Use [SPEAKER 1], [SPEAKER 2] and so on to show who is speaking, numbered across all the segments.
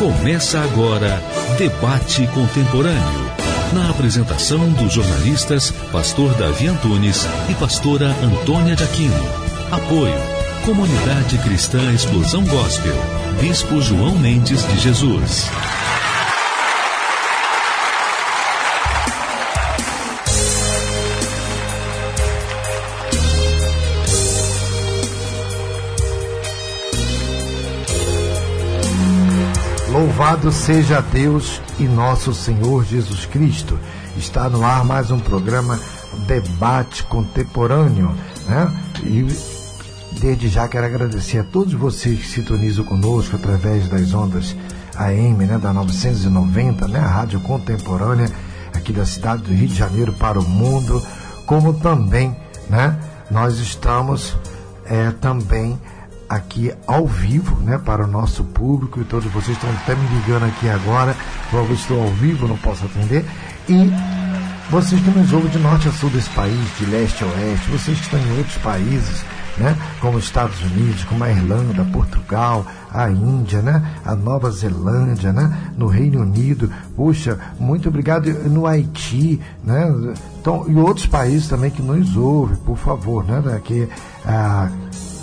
[SPEAKER 1] Começa agora Debate Contemporâneo. Na apresentação dos jornalistas Pastor Davi Antunes e Pastora Antônia de Aquino. Apoio. Comunidade Cristã Explosão Gospel. Bispo João Mendes de Jesus.
[SPEAKER 2] Louvado seja Deus e nosso Senhor Jesus Cristo. Está no ar mais um programa Debate Contemporâneo, né? E desde já quero agradecer a todos vocês que sintonizam conosco através das ondas AM, né, da 990, né, a rádio contemporânea aqui da cidade do Rio de Janeiro para o mundo, como também, né, nós estamos é, também aqui ao vivo, né, para o nosso público e todos vocês estão até me ligando aqui agora, logo estou ao vivo, não posso atender. E vocês que nos ouvem de norte a sul desse país, de leste a oeste, vocês que estão em outros países, né, como os Estados Unidos, como a Irlanda, Portugal, a Índia, né, a Nova Zelândia, né, no Reino Unido, puxa, muito obrigado. No Haiti, né, então, e outros países também que nos ouvem, por favor, né, que ah,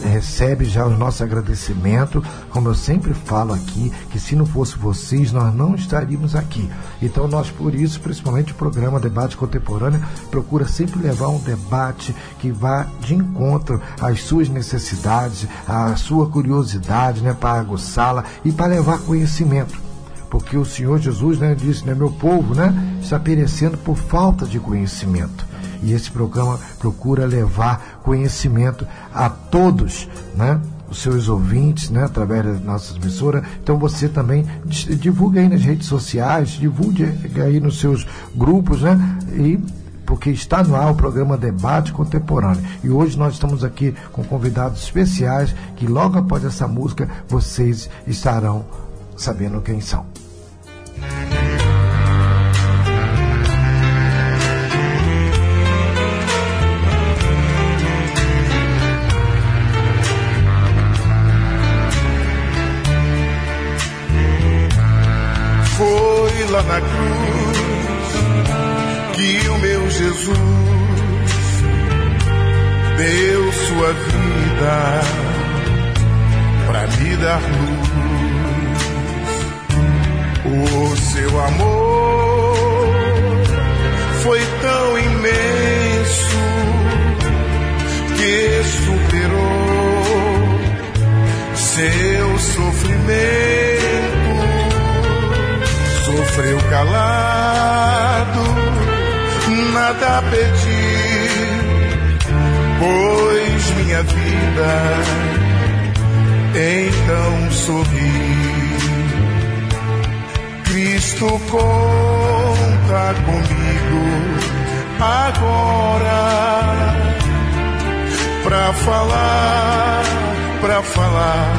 [SPEAKER 2] recebe já o nosso agradecimento, como eu sempre falo aqui, que se não fosse vocês, nós não estaríamos aqui. Então nós, por isso, principalmente o programa Debate Contemporâneo, procura sempre levar um debate que vá de encontro às suas necessidades, à sua curiosidade, né, para aguçá-la e para levar conhecimento porque o Senhor Jesus né, disse, né, meu povo né, está perecendo por falta de conhecimento. E esse programa procura levar conhecimento a todos, né? Os seus ouvintes, né? Através das nossas emissoras. Então você também divulga aí nas redes sociais, divulgue aí nos seus grupos, né? E porque está no ar o programa Debate Contemporâneo. E hoje nós estamos aqui com convidados especiais que logo após essa música vocês estarão sabendo quem são.
[SPEAKER 3] Na cruz que o meu Jesus deu sua vida para me dar luz. Calado, nada pedi, pois minha vida então sorri. Cristo conta comigo agora pra falar, pra falar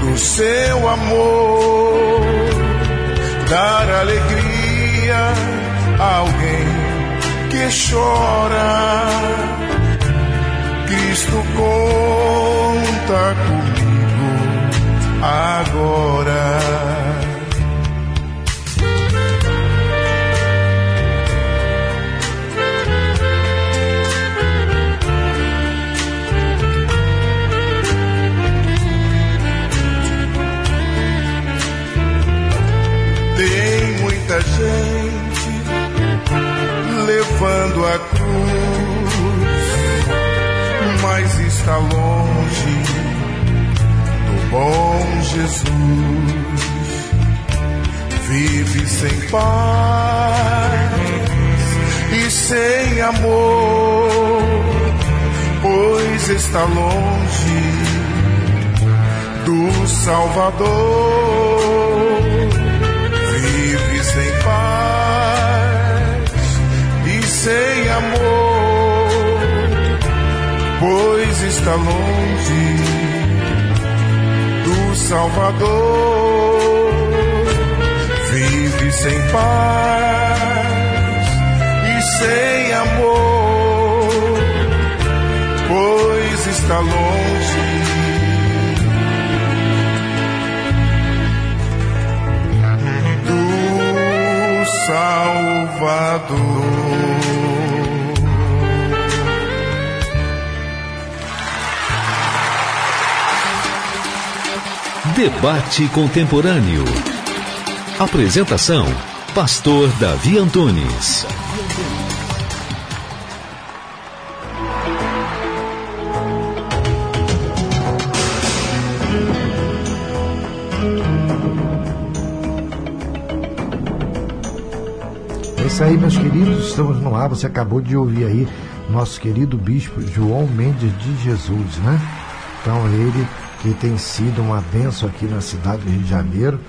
[SPEAKER 3] do seu amor dar alegria a alguém que chora. Cristo conta comigo agora. Muita gente levando a cruz, mas está longe do bom Jesus. Vive sem paz e sem amor, pois está longe do Salvador está longe do Salvador. Vive sem paz e sem amor, pois está longe. do Salvador.
[SPEAKER 1] Debate Contemporâneo. Apresentação: Pastor Davi Antunes.
[SPEAKER 2] É isso aí, meus queridos, estamos no ar. Você acabou de ouvir aí nosso querido bispo João Mendes de Jesus, né? Então, ele que tem sido uma benção aqui na cidade do Rio de Janeiro,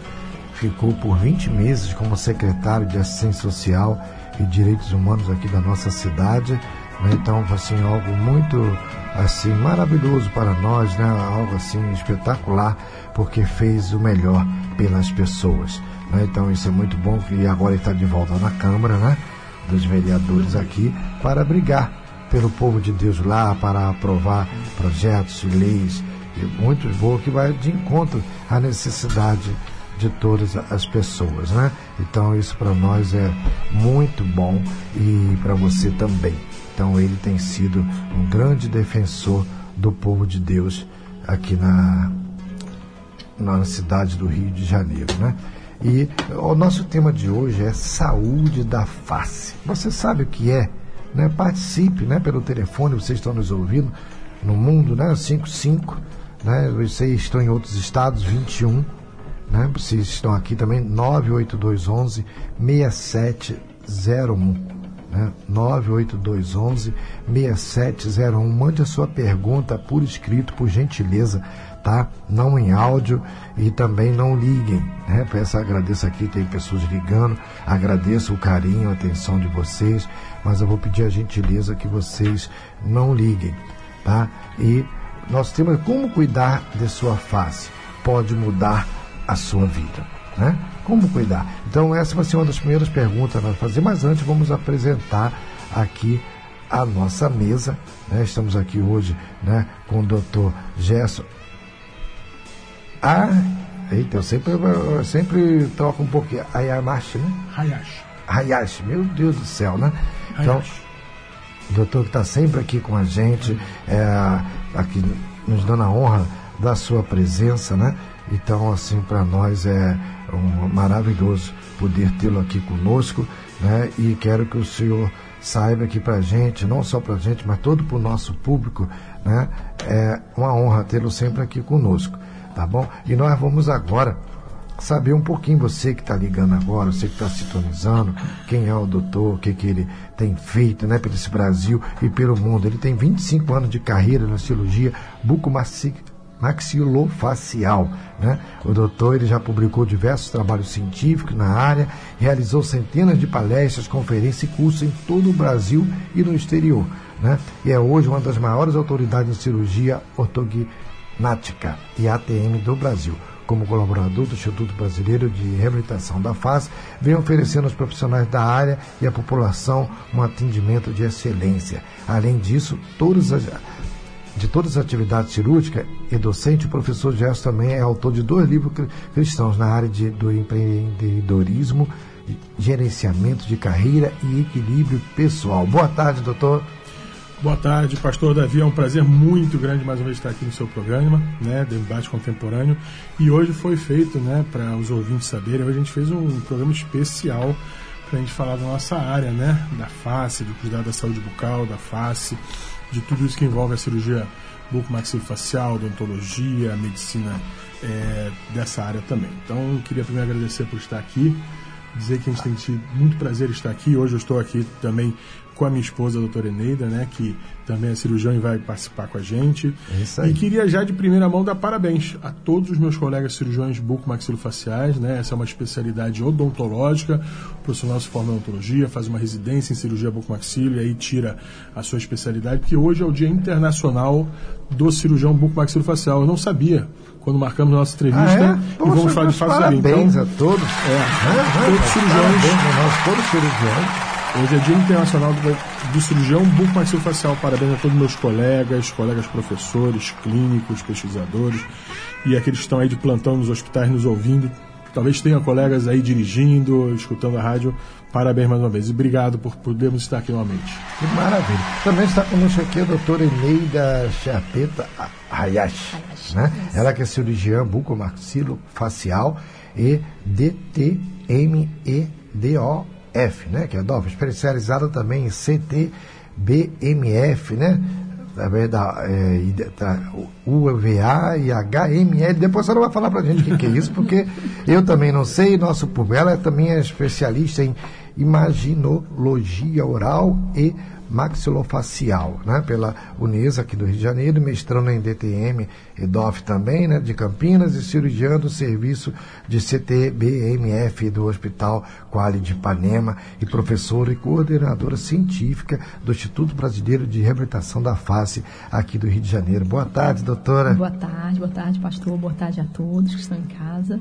[SPEAKER 2] ficou por 20 meses como secretário de Assistência Social e Direitos Humanos aqui da nossa cidade. Né? Então, assim, algo muito assim maravilhoso para nós, né? Algo assim espetacular, porque fez o melhor pelas pessoas. Né? Então, isso é muito bom e agora está de volta na Câmara, né? Dos vereadores aqui para brigar pelo povo de Deus lá, para aprovar projetos e leis muito boa que vai de encontro à necessidade de todas as pessoas, né? Então isso para nós é muito bom e para você também. Então ele tem sido um grande defensor do povo de Deus aqui na na cidade do Rio de Janeiro, né? E o nosso tema de hoje é saúde da face. Você sabe o que é? Né? Participe, né? Pelo telefone, vocês estão nos ouvindo no mundo, né? 55 né? Vocês estão em outros estados, 21, né? Vocês estão aqui também, 98211 6701, né? 98211 6701. Mande a sua pergunta por escrito, por gentileza, tá? Não em áudio e também não liguem, né? Peço, agradeço aqui, tem pessoas ligando, agradeço o carinho, a atenção de vocês, mas eu vou pedir a gentileza que vocês não liguem, tá? E nós temos como cuidar de sua face. Pode mudar a sua vida. Né? Como cuidar? Então, essa vai ser uma das primeiras perguntas a fazer, mas antes vamos apresentar aqui a nossa mesa. Né? Estamos aqui hoje né, com o doutor Gerson. Ah, eita, eu sempre, eu sempre troco um pouquinho. Ayamashi, né?
[SPEAKER 4] Hayashi.
[SPEAKER 2] Hayashi, meu Deus do céu, né? Então, o doutor que está sempre aqui com a gente, é, aqui nos dando a honra da sua presença, né? Então, assim, para nós é um maravilhoso poder tê-lo aqui conosco, né? E quero que o senhor saiba que para a gente, não só para gente, mas todo para o nosso público, né? É uma honra tê-lo sempre aqui conosco, tá bom? E nós vamos agora saber um pouquinho, você que está ligando agora, você que está sintonizando, quem é o doutor, o que, que ele tem feito né, pelo Brasil e pelo mundo. Ele tem 25 anos de carreira na cirurgia bucomaxilofacial. Né? O doutor ele já publicou diversos trabalhos científicos na área, realizou centenas de palestras, conferências e cursos em todo o Brasil e no exterior. Né? E é hoje uma das maiores autoridades em cirurgia ortognática e ATM do Brasil como colaborador do Instituto Brasileiro de Reabilitação da Face, vem oferecendo aos profissionais da área e à população um atendimento de excelência. Além disso, todas as, de todas as atividades cirúrgicas e docente, o professor Gerson também é autor de dois livros cristãos na área de, do empreendedorismo, gerenciamento de carreira e equilíbrio pessoal. Boa tarde, doutor.
[SPEAKER 4] Boa tarde, pastor Davi. É um prazer muito grande mais uma vez estar aqui no seu programa, né, Debate Contemporâneo. E hoje foi feito, né, para os ouvintes saberem, hoje a gente fez um programa especial para a gente falar da nossa área, né, da face, de cuidar da saúde bucal, da face, de tudo isso que envolve a cirurgia bucomaxilofacial, odontologia, medicina é, dessa área também. Então, queria primeiro agradecer por estar aqui, dizer que a gente tem tido muito prazer estar aqui. Hoje eu estou aqui também com a minha esposa, a doutora Eneida, né, que também é cirurgião e vai participar com a gente.
[SPEAKER 2] É isso aí.
[SPEAKER 4] E queria já de primeira mão dar parabéns a todos os meus colegas cirurgiões bucomaxilofaciais, né? Essa é uma especialidade odontológica. O profissional se forma em odontologia, faz uma residência em cirurgia bucomaxilo e aí tira a sua especialidade, porque hoje é o Dia Internacional do Cirurgião Bucomaxilofacial. Eu não sabia quando marcamos nossa entrevista
[SPEAKER 2] Ah, é?
[SPEAKER 4] e vamos falar de ali.
[SPEAKER 2] Parabéns
[SPEAKER 4] Então,
[SPEAKER 2] a todos.
[SPEAKER 4] é, todos os cirurgiões
[SPEAKER 2] Parabéns a nós, todos os cirurgiões.
[SPEAKER 4] Hoje é Dia Internacional do, do Cirurgião Bucomaxilofacial. Parabéns a todos meus colegas, colegas professores, clínicos, pesquisadores e aqueles que estão aí de plantão nos hospitais nos ouvindo. talvez tenha colegas aí dirigindo, escutando a rádio. Parabéns mais uma vez. E obrigado por podermos estar aqui novamente.
[SPEAKER 2] Que maravilha. Também está conosco aqui a doutora Eneida Chapeta Hayashi. Né? Ela que é cirurgiã bucomaxilofacial e DTMEDOF, né? que é DOF, especializada também em CTBMF, né? através da, é, da UVA e HML. Depois você vai falar para a gente o que, que, é isso, porque eu também não sei, nosso público. Também é especialista em imaginologia oral e maxilofacial, né, pela Unesa aqui do Rio de Janeiro, mestrando em DTM, EDOF também, né, de Campinas, e cirurgião do serviço de CTBMF do Hospital Quali de Ipanema, e professora e coordenadora científica do Instituto Brasileiro de Reabilitação da Face aqui do Rio de Janeiro. Boa tarde, doutora.
[SPEAKER 5] Boa tarde, boa tarde, pastor, boa tarde a todos que estão em casa.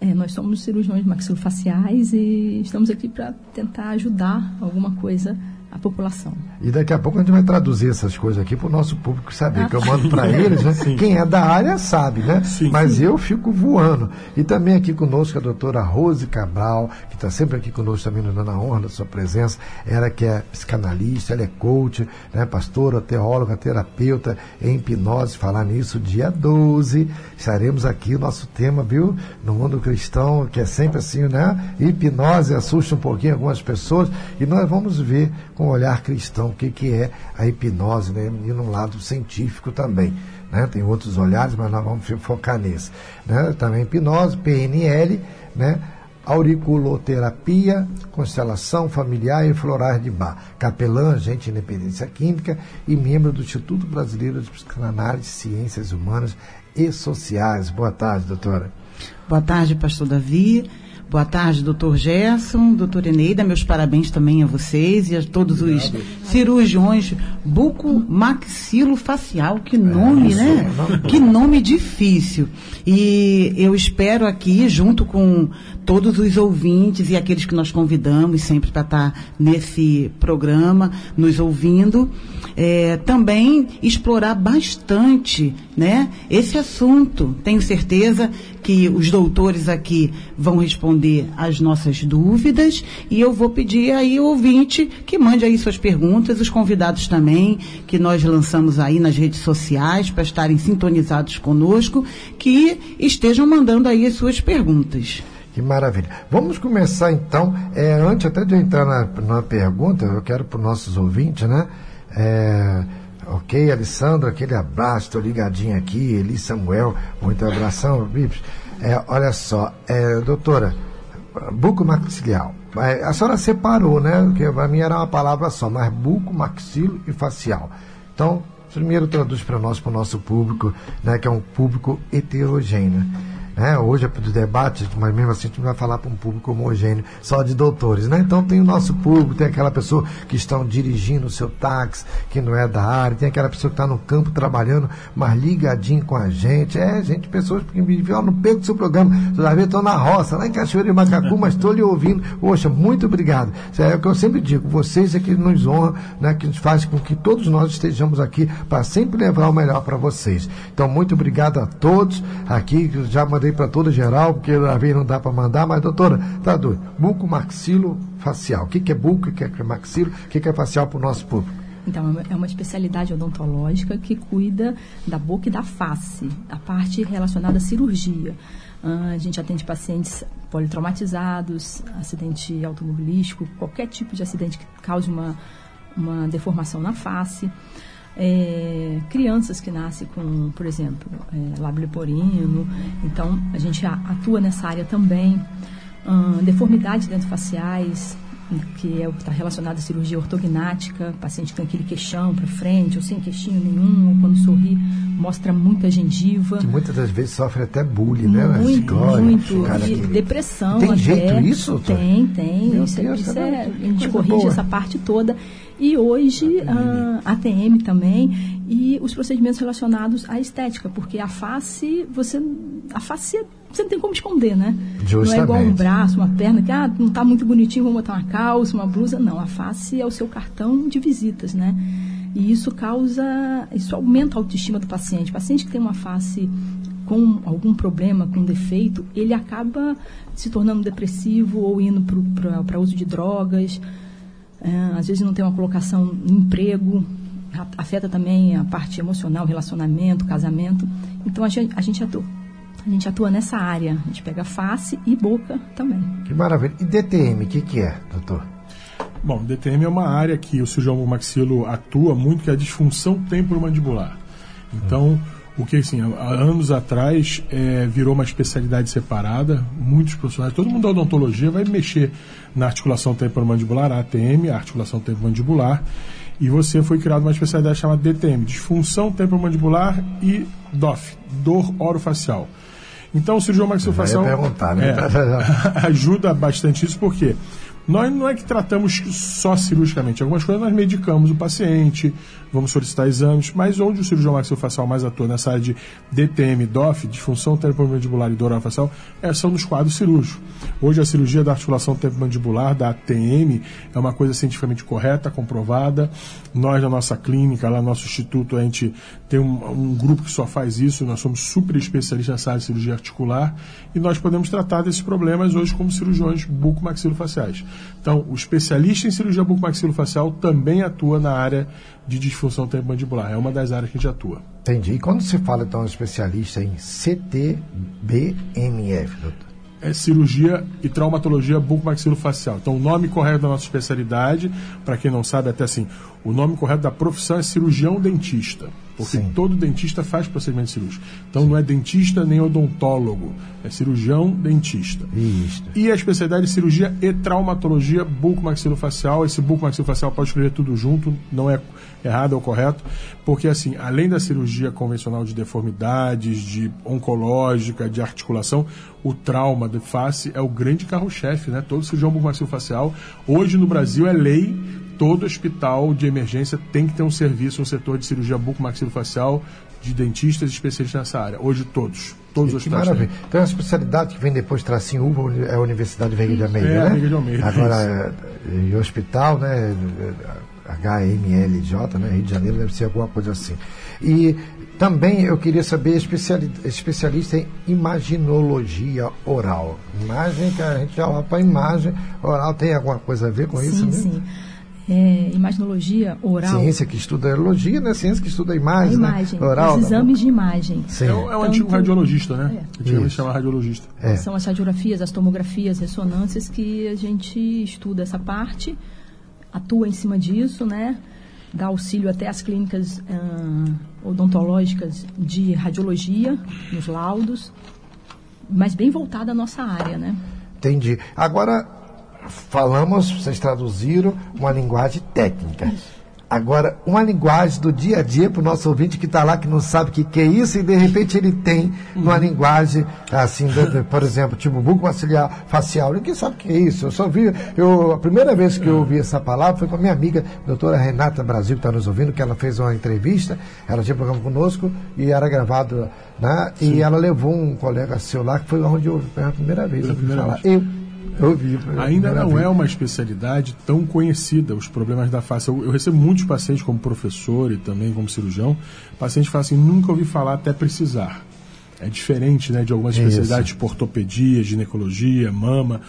[SPEAKER 5] É, nós somos cirurgiões maxilofaciais e estamos aqui para tentar ajudar alguma coisa a população.
[SPEAKER 2] E daqui a pouco a gente vai traduzir essas coisas aqui para o nosso público saber, ah, que eu mando para eles, né? Sim. Quem é da área sabe, né? Sim, Mas sim. eu fico voando. E também aqui conosco a doutora Rose Cabral, que está sempre aqui conosco também nos dando a honra da sua presença. Ela que é psicanalista, ela é coach, né? pastora, teóloga, terapeuta em hipnose. Falar nisso, dia 12, estaremos aqui, o nosso tema, viu? No mundo cristão, que é sempre assim, né? Hipnose assusta um pouquinho algumas pessoas. E nós vamos ver com um olhar cristão o que, que é a hipnose, né? e num lado científico também. Né? Tem outros olhares, mas nós vamos focar nesse. Né? Também hipnose, PNL, né? auriculoterapia, constelação familiar e florais de bar, capelã, agente de independência química e membro do Instituto Brasileiro de Psicanálise, Ciências Humanas e Sociais. Boa tarde, doutora.
[SPEAKER 6] Boa tarde, pastor Davi. Boa tarde, doutor Gerson, doutor Eneida, meus parabéns também a vocês e a todos Obrigado. os cirurgiões buco-maxilo-facial. Que nome, é, né? É que nome difícil. E eu espero aqui, junto com todos os ouvintes e aqueles que nós convidamos sempre para estar nesse programa, nos ouvindo, é, também explorar bastante né, esse assunto. Tenho certeza que os doutores aqui vão responder as nossas dúvidas e eu vou pedir aí ao ouvinte que mande aí suas perguntas, os convidados também, que nós lançamos aí nas redes sociais para estarem sintonizados conosco, que estejam mandando aí as suas perguntas.
[SPEAKER 2] Que maravilha. Vamos começar então, é, antes até de entrar na, na pergunta, eu quero para os nossos ouvintes, né? É, ok, Alessandro, aquele abraço, estou ligadinho aqui, Eli Samuel, muito abração, Bips. É, olha só, é, doutora, buco maxiliar. A senhora separou, né? Porque para mim era uma palavra só, mas buco, maxilo e facial. Então, primeiro traduz para nós, para o nosso público, né, que é um público heterogêneo. Né? Hoje é do debate, mas mesmo assim a gente não vai falar para um público homogêneo, só de doutores. Né? Então tem o nosso público, tem aquela pessoa que estão dirigindo o seu táxi, que não é da área, tem aquela pessoa que está no campo trabalhando, mas ligadinho com a gente. É, gente, pessoas que me viram no peito do seu programa, toda vez estou na roça, lá em Cachoeira de Macacu, mas estou lhe ouvindo. Poxa, muito obrigado. Isso é o que eu sempre digo, vocês é que nos honram, né, que faz com que todos nós estejamos aqui para sempre levar o melhor para vocês. Então, muito obrigado a todos aqui, já mandei para toda geral, porque a vez não dá para mandar, mas doutora, tá doido. Buco maxilo facial. O que, que é buco, o que, que é maxilo, o que, que é facial para o nosso público?
[SPEAKER 5] Então, é uma especialidade odontológica que cuida da boca e da face, a parte relacionada à cirurgia. Uh, a gente atende pacientes politraumatizados, acidente automobilístico, qualquer tipo de acidente que cause uma, uma deformação na face. É, crianças que nascem com, por exemplo, é, lábio leporino. Então, a gente atua nessa área também. Hum, deformidades dentofaciais, que é o que está relacionado à cirurgia ortognática, paciente que tem aquele queixão para frente, ou sem queixinho nenhum, ou quando sorri, mostra muita gengiva.
[SPEAKER 2] Que muitas das vezes sofre até bullying, né?
[SPEAKER 5] Muito, muito. E depressão.
[SPEAKER 2] Tem
[SPEAKER 5] até.
[SPEAKER 2] jeito isso?
[SPEAKER 5] Tem, tem. Meu isso, Deus, isso é, a gente corrige boa. essa parte toda. E hoje a ATM também e os procedimentos relacionados à estética, porque a face, você a face você não tem como esconder, né? Justamente. Não é igual um braço, uma perna que ah, não está muito bonitinho, vamos botar uma calça, uma blusa, não, a face é o seu cartão de visitas, né? E isso causa, isso aumenta a autoestima do paciente. O paciente que tem uma face com algum problema, com defeito, ele acaba se tornando depressivo ou indo para uso de drogas. É, às vezes não tem uma colocação no emprego, afeta também a parte emocional, relacionamento, casamento. Então a gente, a gente atua. A gente atua nessa área. A gente pega face e boca também.
[SPEAKER 2] Que maravilha. E DTM, o que, que é, doutor?
[SPEAKER 4] Bom, DTM é uma área que o cirurgião maxilo atua muito, que é a disfunção temporomandibular. Então, o que assim, há anos atrás é, virou uma especialidade separada, muitos profissionais, todo mundo da odontologia vai mexer na articulação temporomandibular, ATM, a articulação temporomandibular, e você foi criada uma especialidade chamada DTM, disfunção temporomandibular e DOF, dor orofacial. Então, o cirurgião maxilofacial
[SPEAKER 2] né?
[SPEAKER 4] é, ajuda bastante isso, porque quê? Nós não é que tratamos só cirurgicamente. Algumas coisas nós medicamos o paciente, vamos solicitar exames, mas onde o cirurgião maxilofacial mais atua nessa área de DTM, DOF, disfunção temporomandibular e dor facial, é, são nos quadros cirúrgicos. Hoje a cirurgia da articulação temporomandibular, da ATM, é uma coisa cientificamente correta, comprovada. Nós, na nossa clínica, lá no nosso instituto, a gente tem um, um grupo que só faz isso, nós somos super especialistas nessa área de cirurgia articular e nós podemos tratar desses problemas hoje como cirurgiões bucomaxilofaciais. Então, o especialista em cirurgia bucomaxilofacial também atua na área de disfunção temporomandibular. É uma das áreas que a gente atua.
[SPEAKER 2] Entendi. E quando se fala, então, especialista em CTBMF, doutor?
[SPEAKER 4] é cirurgia e traumatologia bucomaxilofacial. Então, o nome correto da nossa especialidade, para quem não sabe, até assim, o nome correto da profissão é cirurgião dentista, porque Sim. todo dentista faz procedimento cirúrgico. Então, Sim. não é dentista nem odontólogo, é cirurgião dentista.
[SPEAKER 2] Isso.
[SPEAKER 4] E a especialidade de cirurgia e traumatologia bucomaxilofacial. Esse bucomaxilofacial pode escrever tudo junto, não é errado ou correto, porque assim, além da cirurgia convencional de deformidades, de oncológica, de articulação, o trauma de face é o grande carro-chefe, né? Todo cirurgião bucomaxilofacial, hoje no Brasil é lei, todo hospital de emergência tem que ter um serviço, um setor de cirurgia bucomaxilofacial de dentistas especialistas nessa área. Hoje todos. Todos os hospitais.
[SPEAKER 2] Maravilha. Então a especialidade que vem depois tracinho uva é a Universidade Veiga de Almeida,
[SPEAKER 4] é,
[SPEAKER 2] né?
[SPEAKER 4] Veiga de Almeida.
[SPEAKER 2] Agora, e hospital, né? HMLJ, né? Rio de Janeiro, deve ser alguma coisa assim. E também eu queria saber, especialista em imaginologia oral. Imagem que a gente já olha para a imagem oral, tem alguma coisa a ver com
[SPEAKER 5] sim,
[SPEAKER 2] isso? Sim,
[SPEAKER 5] sim. É, imaginologia oral.
[SPEAKER 2] Ciência que estuda a elogia, né? Ciência que estuda a imagem, a
[SPEAKER 5] imagem
[SPEAKER 2] né? oral.
[SPEAKER 5] Os exames de imagem.
[SPEAKER 4] Sim. É, o, é o antigo então, radiologista, né? É. Antigamente chamava radiologista.
[SPEAKER 5] É. São as radiografias, as tomografias, ressonâncias que a gente estuda essa parte atua em cima disso, né? Dá auxílio até às clínicas uh, odontológicas de radiologia, nos laudos, mas bem voltada à nossa área, né?
[SPEAKER 2] Entendi. Agora, falamos, vocês traduziram uma linguagem técnica. Isso. Agora, uma linguagem do dia a dia para o nosso ouvinte que está lá, que não sabe o que, que, é isso, e de repente ele tem uma uhum. linguagem, assim, por exemplo, tipo buco facial. Ninguém sabe o que é isso. Eu só vi, eu, a primeira vez que eu ouvi essa palavra foi com a minha amiga, doutora Renata Brasil, que está nos ouvindo, que ela fez uma entrevista, ela tinha programa conosco e era gravado, né? E ela levou um colega seu lá, que foi onde eu pela primeira vez. Pela primeira falar. Vez. Eu,
[SPEAKER 4] eu vi, Ainda não é uma especialidade tão conhecida, os problemas da face. Eu, eu, recebo muitos pacientes como professor e também como cirurgião. Pacientes falam assim, nunca ouvi falar até precisar. É diferente né, de algumas Isso. especialidades, tipo ortopedia, ginecologia, mama,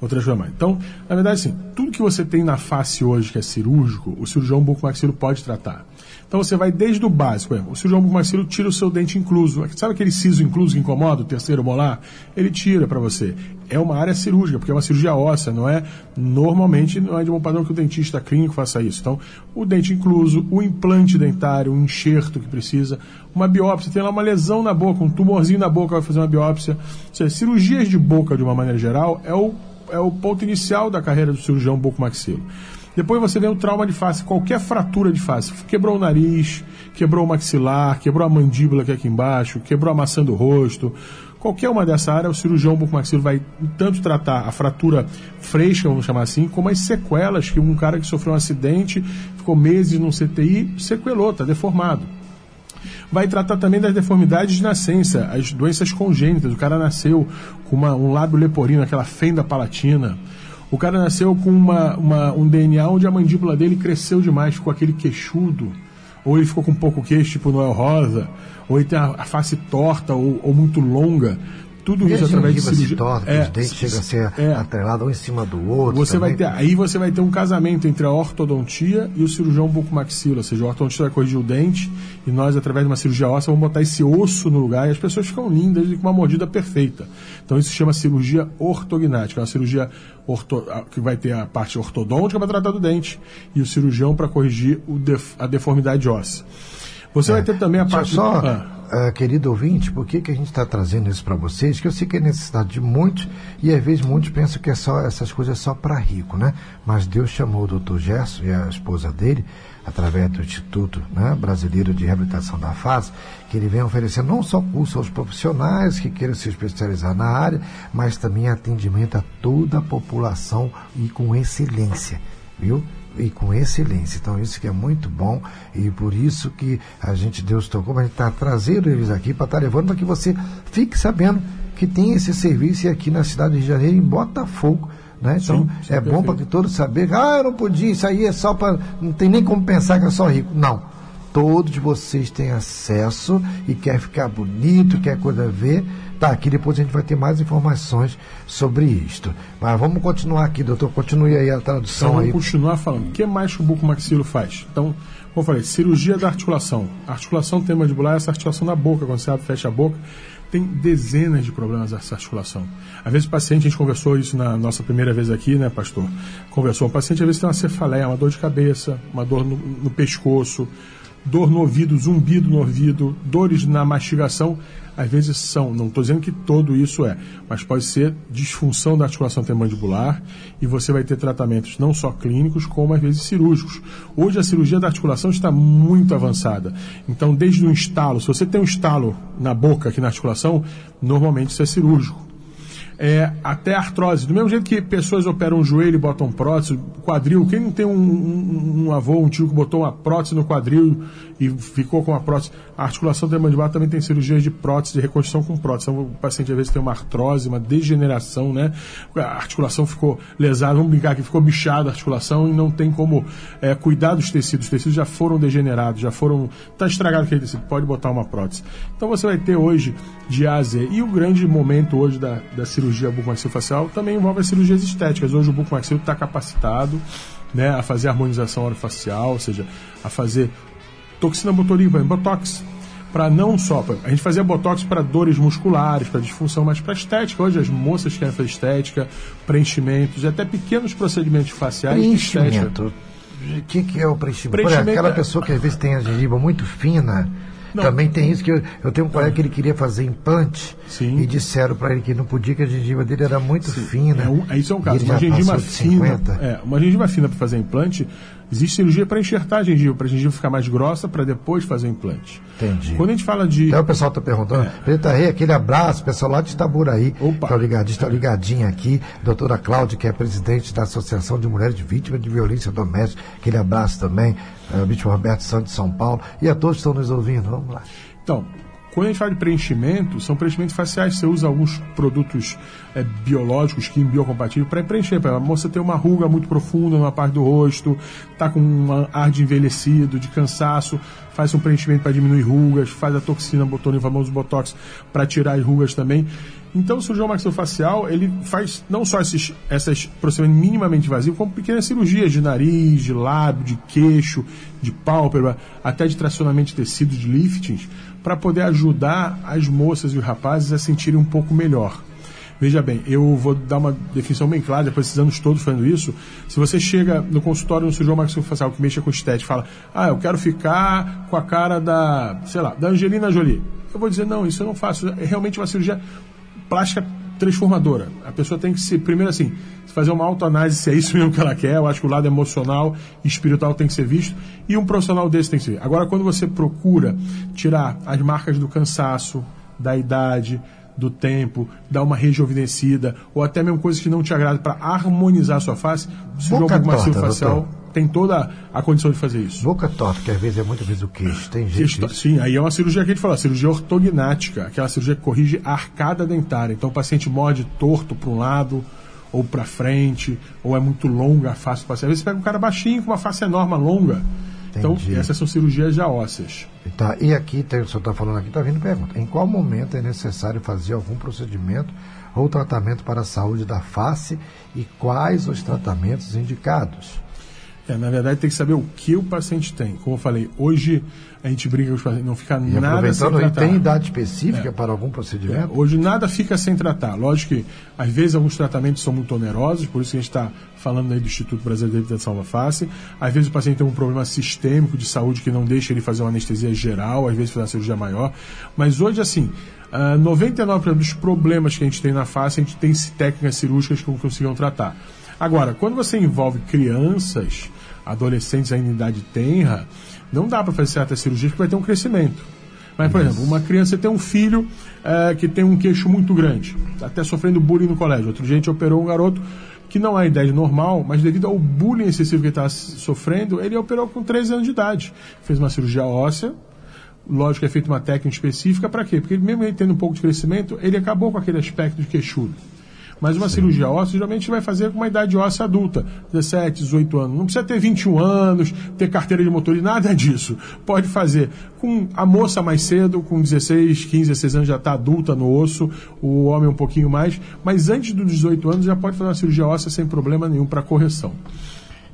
[SPEAKER 4] outras coisas mais. Então, na verdade, assim, tudo que você tem na face hoje que é cirúrgico, o cirurgião bucomaxilo pode tratar. Então você vai desde o básico. O cirurgião bucomaxilo tira o seu dente incluso. Sabe aquele siso incluso que incomoda, o terceiro molar? Ele tira para você. É uma área cirúrgica, porque é uma cirurgia óssea, não é? Normalmente não é de bom padrão que o dentista clínico faça isso. Então, o dente incluso, o implante dentário, o enxerto que precisa, uma biópsia, tem lá uma lesão na boca, um tumorzinho na boca, vai fazer uma biópsia. Ou seja, cirurgias de boca, de uma maneira geral, é o, é o ponto inicial da carreira do cirurgião bucomaxilo. Depois você vê um trauma de face, qualquer fratura de face. Quebrou o nariz, quebrou o maxilar, quebrou a mandíbula que é aqui embaixo, quebrou a maçã do rosto. Qualquer uma dessa área, o cirurgião bucomaxilo vai tanto tratar a fratura fresca, vamos chamar assim, como as sequelas que um cara que sofreu um acidente, ficou meses no CTI, sequelou, está deformado. Vai tratar também das deformidades de nascença, as doenças congênitas. O cara nasceu com uma, um lábio leporino, aquela fenda palatina o cara nasceu com uma, uma, um DNA onde a mandíbula dele cresceu demais, com aquele queixudo. ou ele ficou com pouco queixo, tipo Noel Rosa, ou ele tem a, a face torta ou, ou muito longa. Tudo isso através de cirurgia.
[SPEAKER 2] torna, que
[SPEAKER 4] É,
[SPEAKER 2] os dentes chegam a ser
[SPEAKER 4] é.
[SPEAKER 2] atrelados um em cima do outro.
[SPEAKER 4] Você vai ter, aí você vai ter um casamento entre a ortodontia e o cirurgião bucomaxila, ou seja, o ortodontista vai corrigir o dente e nós, através de uma cirurgia óssea, vamos botar esse osso no lugar e as pessoas ficam lindas e com uma mordida perfeita. Então isso se chama cirurgia ortognática, é uma cirurgia orto- que vai ter a parte ortodôntica para tratar do dente e o cirurgião para corrigir o def- a deformidade óssea. Você vai ter também a parte...
[SPEAKER 2] só,
[SPEAKER 4] Ah.
[SPEAKER 2] ah, querido ouvinte, por que, que a gente está trazendo isso para vocês? Que eu sei que é necessidade de muitos, e às vezes muitos pensam que é só, essas coisas é só para rico, né? Mas Deus chamou o doutor Gerson e a esposa dele, através do Instituto né, Brasileiro de Reabilitação da Face, que ele vem oferecendo não só curso aos profissionais que queiram se especializar na área, mas também atendimento a toda a população e com excelência, viu? E com excelência. Então isso que é muito bom e por isso que a gente Deus tocou, mas a gente está trazendo eles aqui para estar levando para que você fique sabendo que tem esse serviço aqui na cidade de Janeiro, em Botafogo. Né? Então
[SPEAKER 4] Sim, sim,
[SPEAKER 2] é bom para que todos saberem, ah, eu não podia, isso aí é só para. Não tem nem como pensar que é só rico. Não. Todos vocês têm acesso e quer ficar bonito, quer coisa a ver. Tá, aqui depois a gente vai ter mais informações sobre isto. Mas vamos continuar aqui, doutor. Continue aí a
[SPEAKER 4] Então
[SPEAKER 2] tradução
[SPEAKER 4] vamos
[SPEAKER 2] aí.
[SPEAKER 4] continuar falando. O que mais que o bucomaxilo faz? Então, como eu falei, cirurgia da articulação. Articulação mandibular é essa articulação da boca, quando você abre fecha a boca. Tem dezenas de problemas dessa articulação. Às vezes o paciente, a gente conversou isso na nossa primeira vez aqui, né, pastor? Conversou. O paciente às vezes tem uma cefaleia, uma dor de cabeça, uma dor no, no pescoço, dor no ouvido, zumbido no ouvido, dores na mastigação. Às vezes são, não estou dizendo que todo isso é, mas pode ser disfunção da articulação mandibular e você vai ter tratamentos não só clínicos, como às vezes cirúrgicos. Hoje a cirurgia da articulação está muito avançada. Então, desde o estalo, se você tem um estalo na boca, aqui na articulação, normalmente isso é cirúrgico é, até artrose. Do mesmo jeito que pessoas operam o joelho e botam prótese, quadril. Quem não tem um, um- um avô, um tio que botou uma prótese no quadril e ficou com a prótese? A articulação mandibular também tem cirurgias de prótese, de reconstrução com prótese. Então, o paciente às vezes tem uma artrose, uma degeneração, né? A articulação ficou lesada, vamos brincar que ficou bichada a articulação e não tem como é, cuidar dos tecidos. Os tecidos já foram degenerados, já foram. Está estragado aquele tecido, pode botar uma prótese. Então você vai ter hoje de A a Z. E o grande momento hoje da, da cirurgia bucomaxilofacial também envolve as cirurgias estéticas. Hoje o bucomaxilo está capacitado né, a fazer harmonização orofacial, ou seja, a fazer toxina botulínica, botox. Para não só, pra- a gente fazia botox para dores musculares, para disfunção, mas para estética. Hoje as moças querem fazer estética, preenchimentos, e até pequenos procedimentos faciais.
[SPEAKER 2] Preenchimento. O que, que é o preenchimento?
[SPEAKER 4] Preenchimento
[SPEAKER 2] aquela
[SPEAKER 4] é-
[SPEAKER 2] pessoa que às vezes tem a gengiva muito fina.
[SPEAKER 4] Não.
[SPEAKER 2] Também tem isso que eu, eu tenho um colega que ele queria fazer implante
[SPEAKER 4] Sim.
[SPEAKER 2] e disseram para ele que não podia, que a gengiva dele era muito fina.
[SPEAKER 4] É, é, isso é um caso. Uma gengiva fina.
[SPEAKER 2] 50.
[SPEAKER 4] É, uma gengiva fina para fazer implante, existe cirurgia para enxertar a gengiva, para a gengiva ficar mais grossa, para depois fazer o implante.
[SPEAKER 2] Entendi.
[SPEAKER 4] Quando a gente fala de.
[SPEAKER 2] Até o pessoal está perguntando. Preta Rei, aquele abraço, pessoal lá de Itaburaí.
[SPEAKER 4] Opa.
[SPEAKER 2] Estão ligadinhos, estão ligadinho aqui. Doutora Cláudia, que é presidente da Associação de Mulheres Vítimas de Violência Doméstica. Aquele abraço também. Uh, Vítima Roberto Santos de São Paulo. E a todos que estão nos ouvindo. Vamos lá.
[SPEAKER 4] Então, quando a gente fala de preenchimento, são preenchimentos faciais. Você usa alguns produtos é, biológicos, químico biocompatíveis, para preencher. Pra a moça ter uma ruga muito profunda numa parte do rosto, tá com um ar de envelhecido, de cansaço, faz um preenchimento para diminuir rugas, faz a toxina botulínica, o famoso botox, para tirar as rugas também. Então, o cirurgião maxilofacial, ele faz não só esses, essas procedimentos minimamente invasivos, como pequenas cirurgias de nariz, de lábio, de queixo, de pálpebra, até de tracionamento de tecido, de liftings, para poder ajudar as moças e os rapazes a sentirem um pouco melhor. Veja bem, eu vou dar uma definição bem clara, depois desses anos todos fazendo isso. Se você chega no consultório do cirurgião maxilofacial que mexa com estética e fala, ah, eu quero ficar com a cara da, sei lá, da Angelina Jolie. Eu vou dizer, não, isso eu não faço. É realmente uma cirurgia plástica transformadora. A pessoa tem que se, primeiro assim, fazer uma autoanálise se é isso mesmo que ela quer. Eu acho que o lado emocional e espiritual tem que ser visto. E um profissional desse tem que ser. Agora, quando você procura tirar as marcas do cansaço, da idade, do tempo, dar uma rejuvenescida, ou até mesmo coisas que não te agradam para harmonizar a sua face, o cirurgião
[SPEAKER 2] Boca torta,
[SPEAKER 4] facial. Tem toda a condição de fazer isso.
[SPEAKER 2] Boca torta, que às vezes é muitas vezes o queixo. Tem gente.
[SPEAKER 4] Isto- Sim, aí é uma cirurgia que a gente fala, cirurgia ortognática, aquela cirurgia que corrige a arcada dentária. Então o paciente morde torto para um lado ou para frente, ou é muito longa a face do paciente. Às vezes você pega um cara baixinho com uma face enorme, longa, Então,
[SPEAKER 2] Entendi.
[SPEAKER 4] essas são cirurgias já ósseas.
[SPEAKER 2] Tá, e aqui, tem, o senhor está falando aqui, está vindo pergunta. Em qual momento é necessário fazer algum procedimento ou tratamento para a saúde da face e quais os tratamentos indicados?
[SPEAKER 4] É, na verdade, tem que saber o que o paciente tem. Como eu falei, hoje a gente brinca com os pacientes, não fica
[SPEAKER 2] E
[SPEAKER 4] nada sem
[SPEAKER 2] aproveitando, e
[SPEAKER 4] tratar.
[SPEAKER 2] tem idade específica
[SPEAKER 4] É.
[SPEAKER 2] para algum
[SPEAKER 4] É,
[SPEAKER 2] procedimento?
[SPEAKER 4] hoje nada fica sem tratar. Lógico que, às vezes, alguns tratamentos são muito onerosos, por isso que a gente está falando aí do Instituto Brasileiro de da Face. Às vezes o paciente tem um problema sistêmico de saúde que não deixa ele fazer uma anestesia geral, às vezes fazer uma cirurgia maior. Mas hoje, assim, ah, 99% dos problemas que a gente tem na face, a gente tem técnicas cirúrgicas que consigam tratar. Agora, quando você envolve crianças, adolescentes ainda em idade tenra, não dá para fazer certas cirurgias porque vai ter um crescimento. Mas, por exemplo, uma criança tem um filho eh, que tem um queixo muito grande, tá até sofrendo bullying no colégio. Outro dia a gente operou um garoto que não é a idade normal, mas devido ao bullying excessivo que ele estava sofrendo, ele operou com 13 anos de idade. Fez uma cirurgia óssea, lógico que é feita uma técnica específica, para quê? Porque mesmo ele tendo um pouco de crescimento, ele acabou com aquele aspecto de queixudo. Mas uma cirurgia óssea, geralmente vai fazer com uma idade óssea adulta, 17, 18 anos. Não precisa ter 21 anos, ter carteira de motorista, nada disso. Pode fazer com a moça mais cedo, com 16, 15, 16 anos já está adulta no osso, o homem um pouquinho mais. Mas antes dos 18 anos já pode fazer uma cirurgia óssea sem problema nenhum para correção.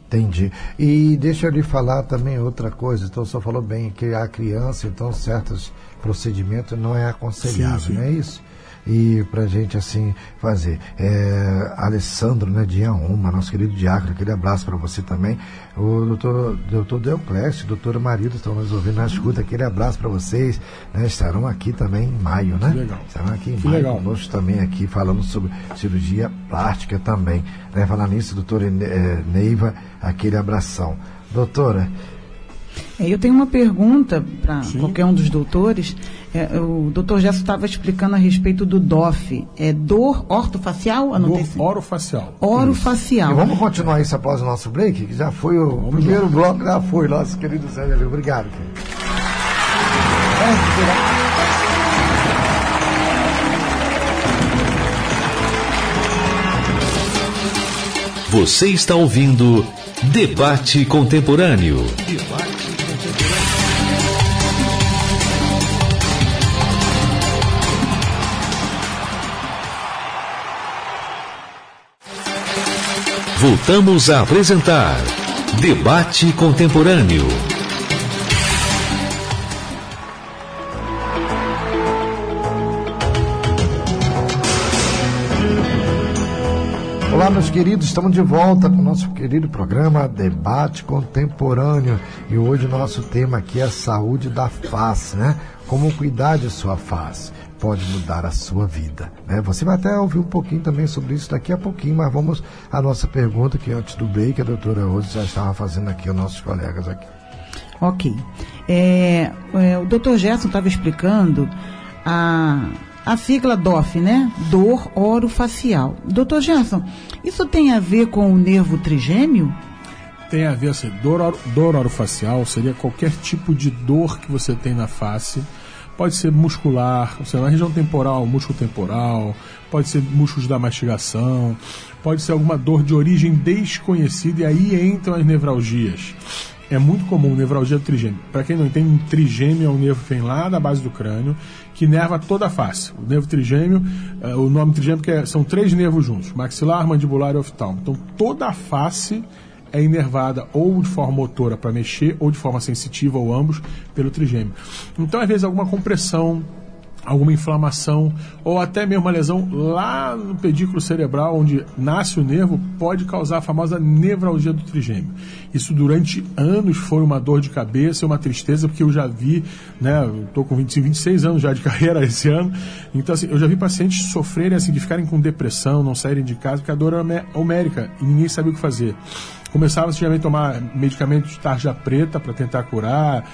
[SPEAKER 2] Entendi. E deixa eu lhe falar também outra coisa. Então, o senhor falou bem que a criança, então, certos procedimentos não é aconselhável,
[SPEAKER 4] Sim, sim.
[SPEAKER 2] não é isso? E pra gente, assim, fazer. É, Alessandro, né, de Ianuma, nosso querido diácono, aquele abraço para você também. O doutor, doutor Deoclésio, doutora Marido estão nos ouvindo na escuta, aquele abraço para vocês. Né, estarão aqui também em maio, né?
[SPEAKER 4] Que legal.
[SPEAKER 2] Estarão aqui em
[SPEAKER 4] Que
[SPEAKER 2] maio
[SPEAKER 4] legal.
[SPEAKER 2] conosco também aqui, falando sobre cirurgia plástica também. Né? Falar nisso, doutora eh, Neiva, aquele abração. Doutora,
[SPEAKER 6] É, eu tenho uma pergunta para qualquer um dos doutores. É, o doutor Gesso estava explicando a respeito do DOF. É dor ortofacial?
[SPEAKER 4] Dor orofacial.
[SPEAKER 6] Orofacial.
[SPEAKER 2] E vamos continuar isso após o nosso break, que já foi o primeiro bloco, já foi, nosso querido Zé Lelê. Obrigado.
[SPEAKER 1] Você está ouvindo Debate Contemporâneo. Voltamos a apresentar Debate Contemporâneo.
[SPEAKER 2] Olá, meus queridos, estamos de volta com o nosso querido programa Debate Contemporâneo. E hoje o nosso tema aqui é a saúde da face, né? Como cuidar de sua face pode mudar a sua vida. Né? Você vai até ouvir um pouquinho também sobre isso daqui a pouquinho, mas vamos à nossa pergunta que antes do break a doutora Rose já estava fazendo aqui aos nossos colegas aqui.
[SPEAKER 6] Ok. É, é, o doutor Gerson estava explicando a, a sigla DOF, né? Dor orofacial. Doutor Gerson, isso tem a ver com o nervo trigêmeo?
[SPEAKER 4] Tem a ver, assim, dor, dor orofacial seria qualquer tipo de dor que você tem na face. Pode ser muscular, seja, na região temporal, músculo temporal, pode ser músculos da mastigação, pode ser alguma dor de origem desconhecida e aí entram as nevralgias. É muito comum nevralgia do trigêmeo. Para quem não entende, um trigêmeo é um nervo que vem lá da base do crânio que nerva toda a face. O nervo trigêmeo, eh, o nome trigêmeo que é- são três nervos juntos: maxilar, mandibular e oftalmo. Então toda a face é inervada ou de forma motora para mexer, ou de forma sensitiva, ou ambos, pelo trigêmeo. Então, às vezes, alguma compressão, alguma inflamação, ou até mesmo uma lesão lá no pedículo cerebral, onde nasce o nervo, pode causar a famosa nevralgia do trigêmeo. Isso durante anos foi uma dor de cabeça uma tristeza, porque eu já vi, né, eu estou com 25, 26 anos já de carreira esse ano, então assim, eu já vi pacientes sofrerem assim, de ficarem com depressão, não saírem de casa, porque a dor era homé- homérica e ninguém sabia o que fazer. Começava geralmente a tomar medicamentos de tarja preta para tentar curar,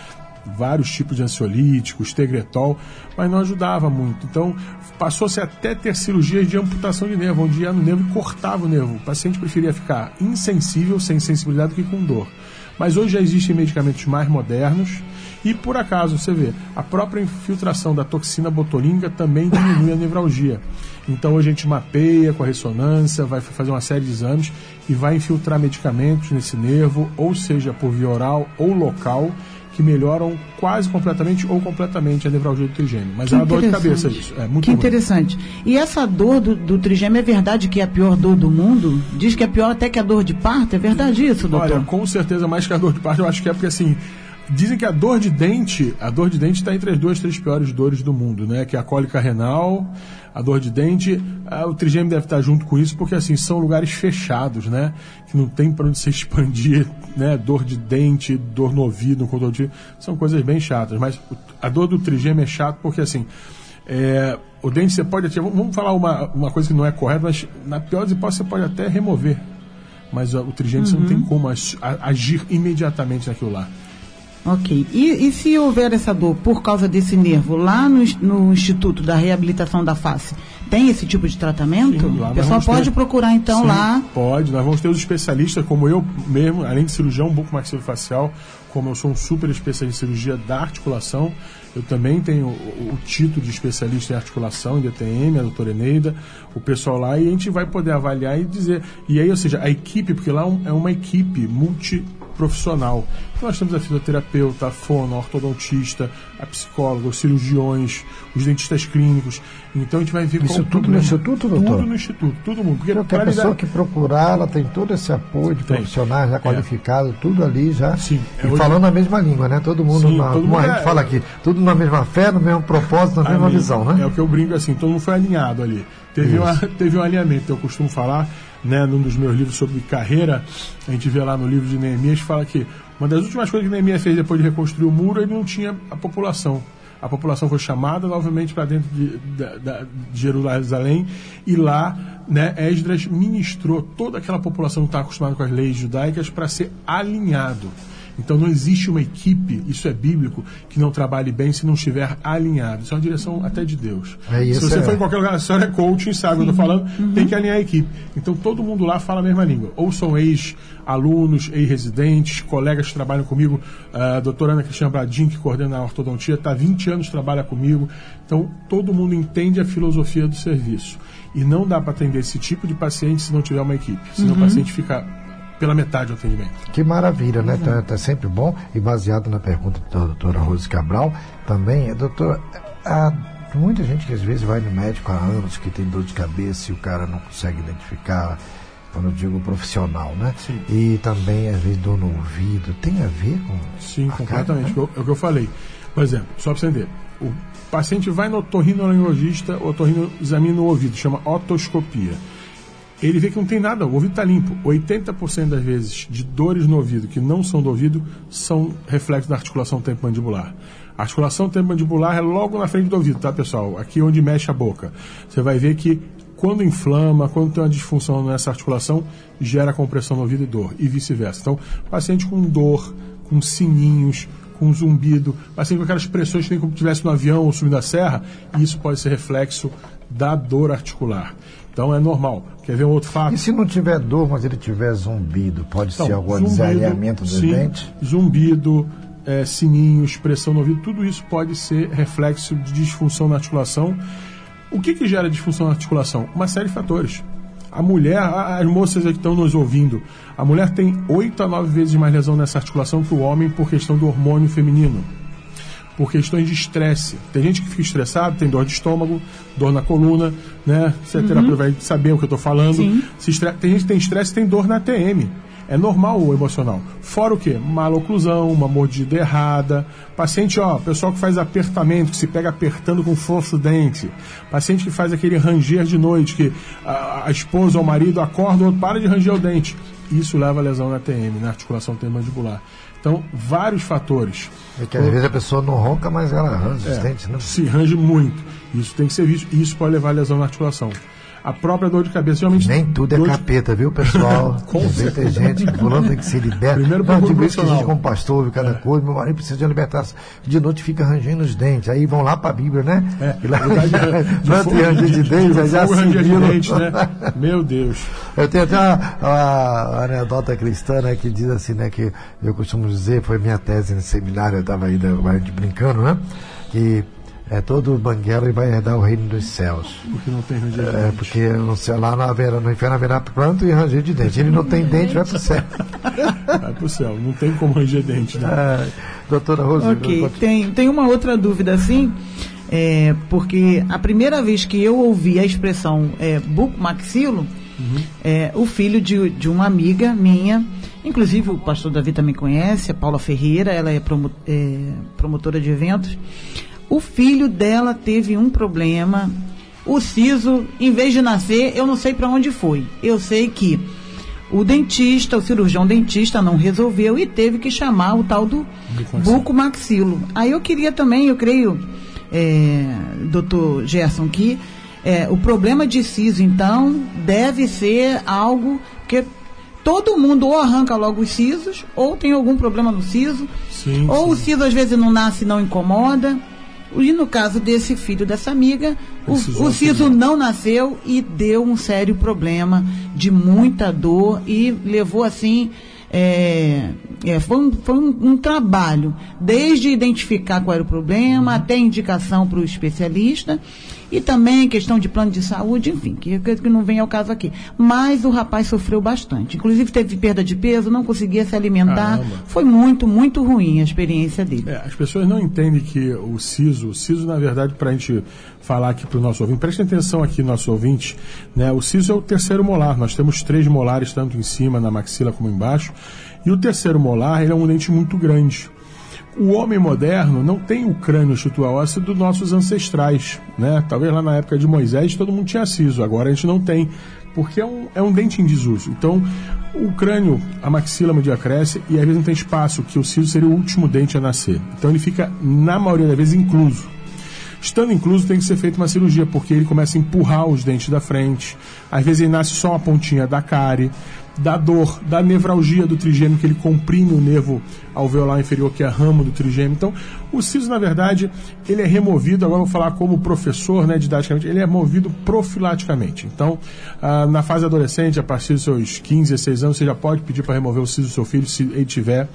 [SPEAKER 4] vários tipos de ansiolíticos, tegretol, mas não ajudava muito. Então, passou-se até ter cirurgias de amputação de nervo, onde ia no nervo e cortava o nervo. O paciente preferia ficar insensível, sem sensibilidade, do que com dor. Mas hoje já existem medicamentos mais modernos E por acaso, você vê, a própria infiltração da toxina botulínica também diminui a nevralgia. Então a gente mapeia com a ressonância, vai fazer uma série de exames e vai infiltrar medicamentos nesse nervo, ou seja, por via oral ou local, que melhoram quase completamente ou completamente a nevralgia do trigêmeo. Mas
[SPEAKER 6] Que
[SPEAKER 4] é uma dor de cabeça isso. É muito
[SPEAKER 6] que
[SPEAKER 4] ruim.
[SPEAKER 6] interessante. E essa dor do, do trigêmeo é verdade que é a pior dor do mundo? Diz que é pior até que a dor de parto? É verdade isso, doutor?
[SPEAKER 4] Olha, com certeza mais que a dor de parto, eu acho que é porque assim. Dizem que a dor de dente, a dor de dente está entre as duas, três piores dores do mundo, né? Que é a cólica renal, a dor de dente, ah, o trigêmeo deve estar junto com isso, porque assim, são lugares fechados, né? Que não tem para onde se expandir, né? Dor de dente, dor no ouvido, no são coisas bem chatas. Mas a dor do trigêmeo é chato porque assim, é, o dente você pode ativar, vamos falar uma, uma coisa que não é correta, mas na pior das hipóteses você pode até remover mas ó, o trigêmeo você não tem como ag- a- agir imediatamente naquilo lá.
[SPEAKER 6] Ok. E, e se houver essa dor por causa desse nervo lá no, no Instituto da Reabilitação da Face, tem esse tipo de tratamento?
[SPEAKER 4] Sim,
[SPEAKER 6] o pessoal pode
[SPEAKER 4] ter-
[SPEAKER 6] procurar então
[SPEAKER 4] Sim,
[SPEAKER 6] lá.
[SPEAKER 4] Pode, nós vamos ter os especialistas, como eu mesmo, além de cirurgião bucomaxilofacial, como eu sou um super especialista em cirurgia da articulação, eu também tenho o, o título de especialista em articulação, em DTM, a doutora Eneida, o pessoal lá, e a gente vai poder avaliar e dizer. E aí, ou seja, a equipe, porque lá é é uma equipe multiprofissional. Então nós temos a fisioterapeuta, a fono, a ortodontista, a psicóloga, os cirurgiões, os dentistas clínicos. Então a gente vai ver
[SPEAKER 2] Isso tudo no instituto, doutor?
[SPEAKER 4] Tudo no instituto, todo mundo. Porque
[SPEAKER 2] Porque a pessoa que procurar, ela tem todo esse apoio de
[SPEAKER 4] Tem.
[SPEAKER 2] profissionais já qualificados, tudo ali já.
[SPEAKER 4] Sim, é
[SPEAKER 2] e
[SPEAKER 4] hoje-
[SPEAKER 2] falando a mesma língua, né? Todo mundo,
[SPEAKER 4] Sim,
[SPEAKER 2] na,
[SPEAKER 4] todo
[SPEAKER 2] a
[SPEAKER 4] mundo é-
[SPEAKER 2] fala aqui, tudo na mesma fé, no mesmo propósito, na mesma
[SPEAKER 4] Ali,
[SPEAKER 2] visão, né?
[SPEAKER 4] É o que eu brinco assim, todo mundo foi alinhado ali. Teve, uma, teve um alinhamento, eu costumo falar, né, num dos meus livros sobre carreira, a gente vê lá no livro de Neemias, fala que uma das últimas coisas que Neemias fez depois de reconstruir o muro, ele não tinha a população. A população foi chamada novamente para dentro de, da- de Jerusalém e lá, né, Esdras ministrou toda aquela população que está acostumada com as leis judaicas para ser alinhado. Então não existe uma equipe, isso é bíblico, que não trabalhe bem se não estiver alinhado. Isso é uma direção até de Deus.
[SPEAKER 2] É,
[SPEAKER 4] se
[SPEAKER 2] isso
[SPEAKER 4] você
[SPEAKER 2] é-
[SPEAKER 4] for em qualquer lugar, a senhora é coaching, sabe o que eu estou falando, tem que alinhar a equipe. Então todo mundo lá fala a mesma língua. Ou são ex-alunos, ex-residentes, colegas que trabalham comigo. A doutora Ana Cristina Bradin, que coordena a ortodontia, está há 20 anos trabalha comigo. Então todo mundo entende a filosofia do serviço. E não dá para atender esse tipo de paciente se não tiver uma equipe. Senão o paciente fica pela metade do atendimento.
[SPEAKER 2] Que maravilha, né? Tá, tá sempre bom. E baseado na pergunta da doutora Rose Cabral, também, é, doutor, há muita gente que às vezes vai no médico há anos que tem dor de cabeça e o cara não consegue identificar, quando eu digo profissional, né?
[SPEAKER 4] Sim.
[SPEAKER 2] E também, às vezes, dor no ouvido. Tem a ver com.
[SPEAKER 4] Sim, completamente.
[SPEAKER 2] cara,
[SPEAKER 4] É o que eu falei. Por exemplo, só para você entender, o paciente vai no otorrinolaringologista, o otorrino examina o ouvido, chama otoscopia. Ele vê que não tem nada, o ouvido está limpo. 80% das vezes de dores no ouvido que não são do ouvido são reflexos da articulação temporomandibular. A articulação temporomandibular é logo na frente do ouvido, tá, pessoal? Aqui onde mexe a boca. Você vai ver que quando inflama, quando tem uma disfunção nessa articulação, gera compressão no ouvido e dor, e vice-versa. Então, paciente com dor, com sininhos, com zumbido, paciente com aquelas pressões que nem como se estivesse no avião ou subindo a serra, isso pode ser reflexo da dor articular. Então é normal. Quer ver um outro fato?
[SPEAKER 2] E se não tiver dor, mas ele tiver zumbido, pode
[SPEAKER 4] Então,
[SPEAKER 2] ser algum
[SPEAKER 4] zumbido,
[SPEAKER 2] desalinhamento dos
[SPEAKER 4] sim,
[SPEAKER 2] dentes?
[SPEAKER 4] Zumbido, é, sininhos, pressão no ouvido, tudo isso pode ser reflexo de disfunção na articulação. O que, que gera disfunção na articulação? Uma série de fatores. A mulher, as moças que estão nos ouvindo, a mulher tem 8 a 9 vezes mais lesão nessa articulação que o homem por questão do hormônio feminino por questões de estresse. Tem gente que fica estressado, tem dor de estômago, dor na coluna, né? Você é terapeuta, vai saber o que eu estou falando. Estre- Tem gente que tem estresse tem dor na TM. É normal o emocional. Fora o quê? Maloclusão, uma mordida errada. Paciente, ó, pessoal que faz apertamento, que se pega apertando com força o dente. Paciente que faz aquele ranger de noite, que a, a esposa ou o marido acorda ou para de ranger o dente. Isso leva a lesão na TM, na articulação mandibular. Então, vários fatores.
[SPEAKER 2] É que às vezes a pessoa não ronca, mas ela arranja os
[SPEAKER 4] É,
[SPEAKER 2] dentes, né?
[SPEAKER 4] Se range muito. Isso tem que ser visto. E isso pode levar a lesão na articulação. A própria dor de cabeça. Geralmente,
[SPEAKER 2] Nem tudo é
[SPEAKER 4] de-
[SPEAKER 2] capeta, viu, pessoal?
[SPEAKER 4] Com
[SPEAKER 2] vezes tem gente que fulano tem que se libertar.
[SPEAKER 4] Primeiro
[SPEAKER 2] Não, digo isso que a gente como pastor ouve cada coisa, meu marido precisa de uma libertação. De noite fica rangendo os dentes, aí vão lá pra Bíblia, né?
[SPEAKER 4] É,
[SPEAKER 2] e lá planta
[SPEAKER 4] fogo-
[SPEAKER 2] e ranger de dentes, aí já
[SPEAKER 4] ranger de
[SPEAKER 2] assimila.
[SPEAKER 4] dente, né? Meu Deus.
[SPEAKER 2] Eu tenho até uma, uma anedota cristã né, que diz assim, né, que eu costumo dizer, foi minha tese no seminário, eu estava ainda a gente brincando, né? Que é, todo banguelo vai herdar o reino dos céus.
[SPEAKER 4] Porque não tem ranger de
[SPEAKER 2] É,
[SPEAKER 4] dente.
[SPEAKER 2] porque no céu lá no, haverá, no inferno haverá planto e ranger de dente. Ele não tem dente, vai pro céu.
[SPEAKER 4] Vai pro céu. Não tem como ranger dente, né?
[SPEAKER 2] Ah, doutora Rosa,
[SPEAKER 6] Ok, tem, tem uma outra dúvida assim, é, porque a primeira vez que eu ouvi a expressão é, bucomaxilo, é, o filho de, de uma amiga minha, inclusive o pastor Davi também conhece, a Paula Ferreira, ela é, promo- é, promotora de eventos. O filho dela teve um problema. O siso, em vez de nascer, eu não sei para onde foi. Eu sei que o dentista, o cirurgião dentista não resolveu e teve que chamar o tal do
[SPEAKER 4] Bucomaxilo.
[SPEAKER 6] Aí eu queria também, eu creio, é, doutor Gerson, que é, o problema de siso, então, deve ser algo que todo mundo ou arranca logo os sisos, ou tem algum problema no siso,
[SPEAKER 4] Sim,
[SPEAKER 6] ou o
[SPEAKER 4] sim.
[SPEAKER 6] siso às vezes não nasce e não incomoda. E no caso desse filho dessa amiga, o, o siso
[SPEAKER 4] operar.
[SPEAKER 6] não nasceu e deu um sério problema de muita dor e levou assim. é, é, foi um, foi um, um trabalho, desde identificar qual era o problema, até indicação para o especialista, e também questão de plano de saúde, enfim, que, que que não vem ao caso aqui. Mas o rapaz sofreu bastante. Inclusive teve perda de peso, não conseguia se alimentar.
[SPEAKER 4] Caramba.
[SPEAKER 6] Foi muito, muito ruim a experiência dele.
[SPEAKER 4] É, as pessoas não entendem que o siso, o siso, na verdade, para a gente falar aqui para o nosso ouvinte, prestem atenção aqui, nosso ouvinte, né? O siso é o terceiro molar. Nós temos três molares, tanto em cima, na maxila, como embaixo. E o terceiro molar, ele é um dente muito grande. O homem moderno não tem o crânio estrutural ósseo dos nossos ancestrais, né? Talvez lá na época de Moisés todo mundo tinha siso, agora a gente não tem, porque é um, é um dente em desuso. Então, o crânio, a maxila media cresce e às vezes não tem espaço, que o siso seria o último dente a nascer. Então ele fica, na maioria das vezes, incluso. Estando incluso, tem que ser feita uma cirurgia, porque ele começa a empurrar os dentes da frente. Às vezes ele nasce só uma pontinha da cárie, da dor, da nevralgia do trigêmeo, que ele comprime o nervo alveolar inferior, que é a ramo do trigêmeo. Então, o siso, na verdade, ele é removido, agora eu vou falar como professor, né, didaticamente, ele é movido profilaticamente. Então, ah, na fase adolescente, a partir dos seus 15, 16 anos, você já pode pedir para remover o siso do seu filho, se ele tiver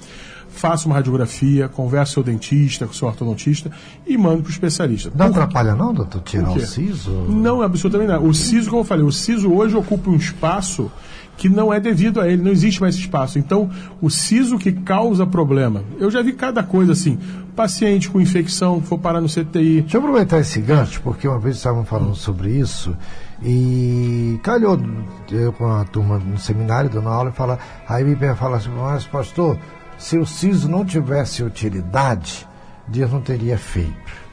[SPEAKER 4] faça uma radiografia, converse com o seu dentista, com o seu ortodontista e mande para o especialista.
[SPEAKER 2] Não
[SPEAKER 4] Por-
[SPEAKER 2] atrapalha não, doutor, tirar o
[SPEAKER 4] quê?
[SPEAKER 2] siso?
[SPEAKER 4] Não, absolutamente não. O siso, como eu falei, o siso hoje ocupa um espaço que não é devido a ele, não existe mais espaço. Então, o siso que causa problema. Eu já vi cada coisa assim. Paciente com infecção, for parar no CTI.
[SPEAKER 2] Deixa eu aproveitar esse gancho, porque uma vez estavam falando sobre isso e calhou eu com a turma no seminário dando aula e fala, aí me fala assim, mas pastor, se o siso não tivesse utilidade, Deus não teria feito.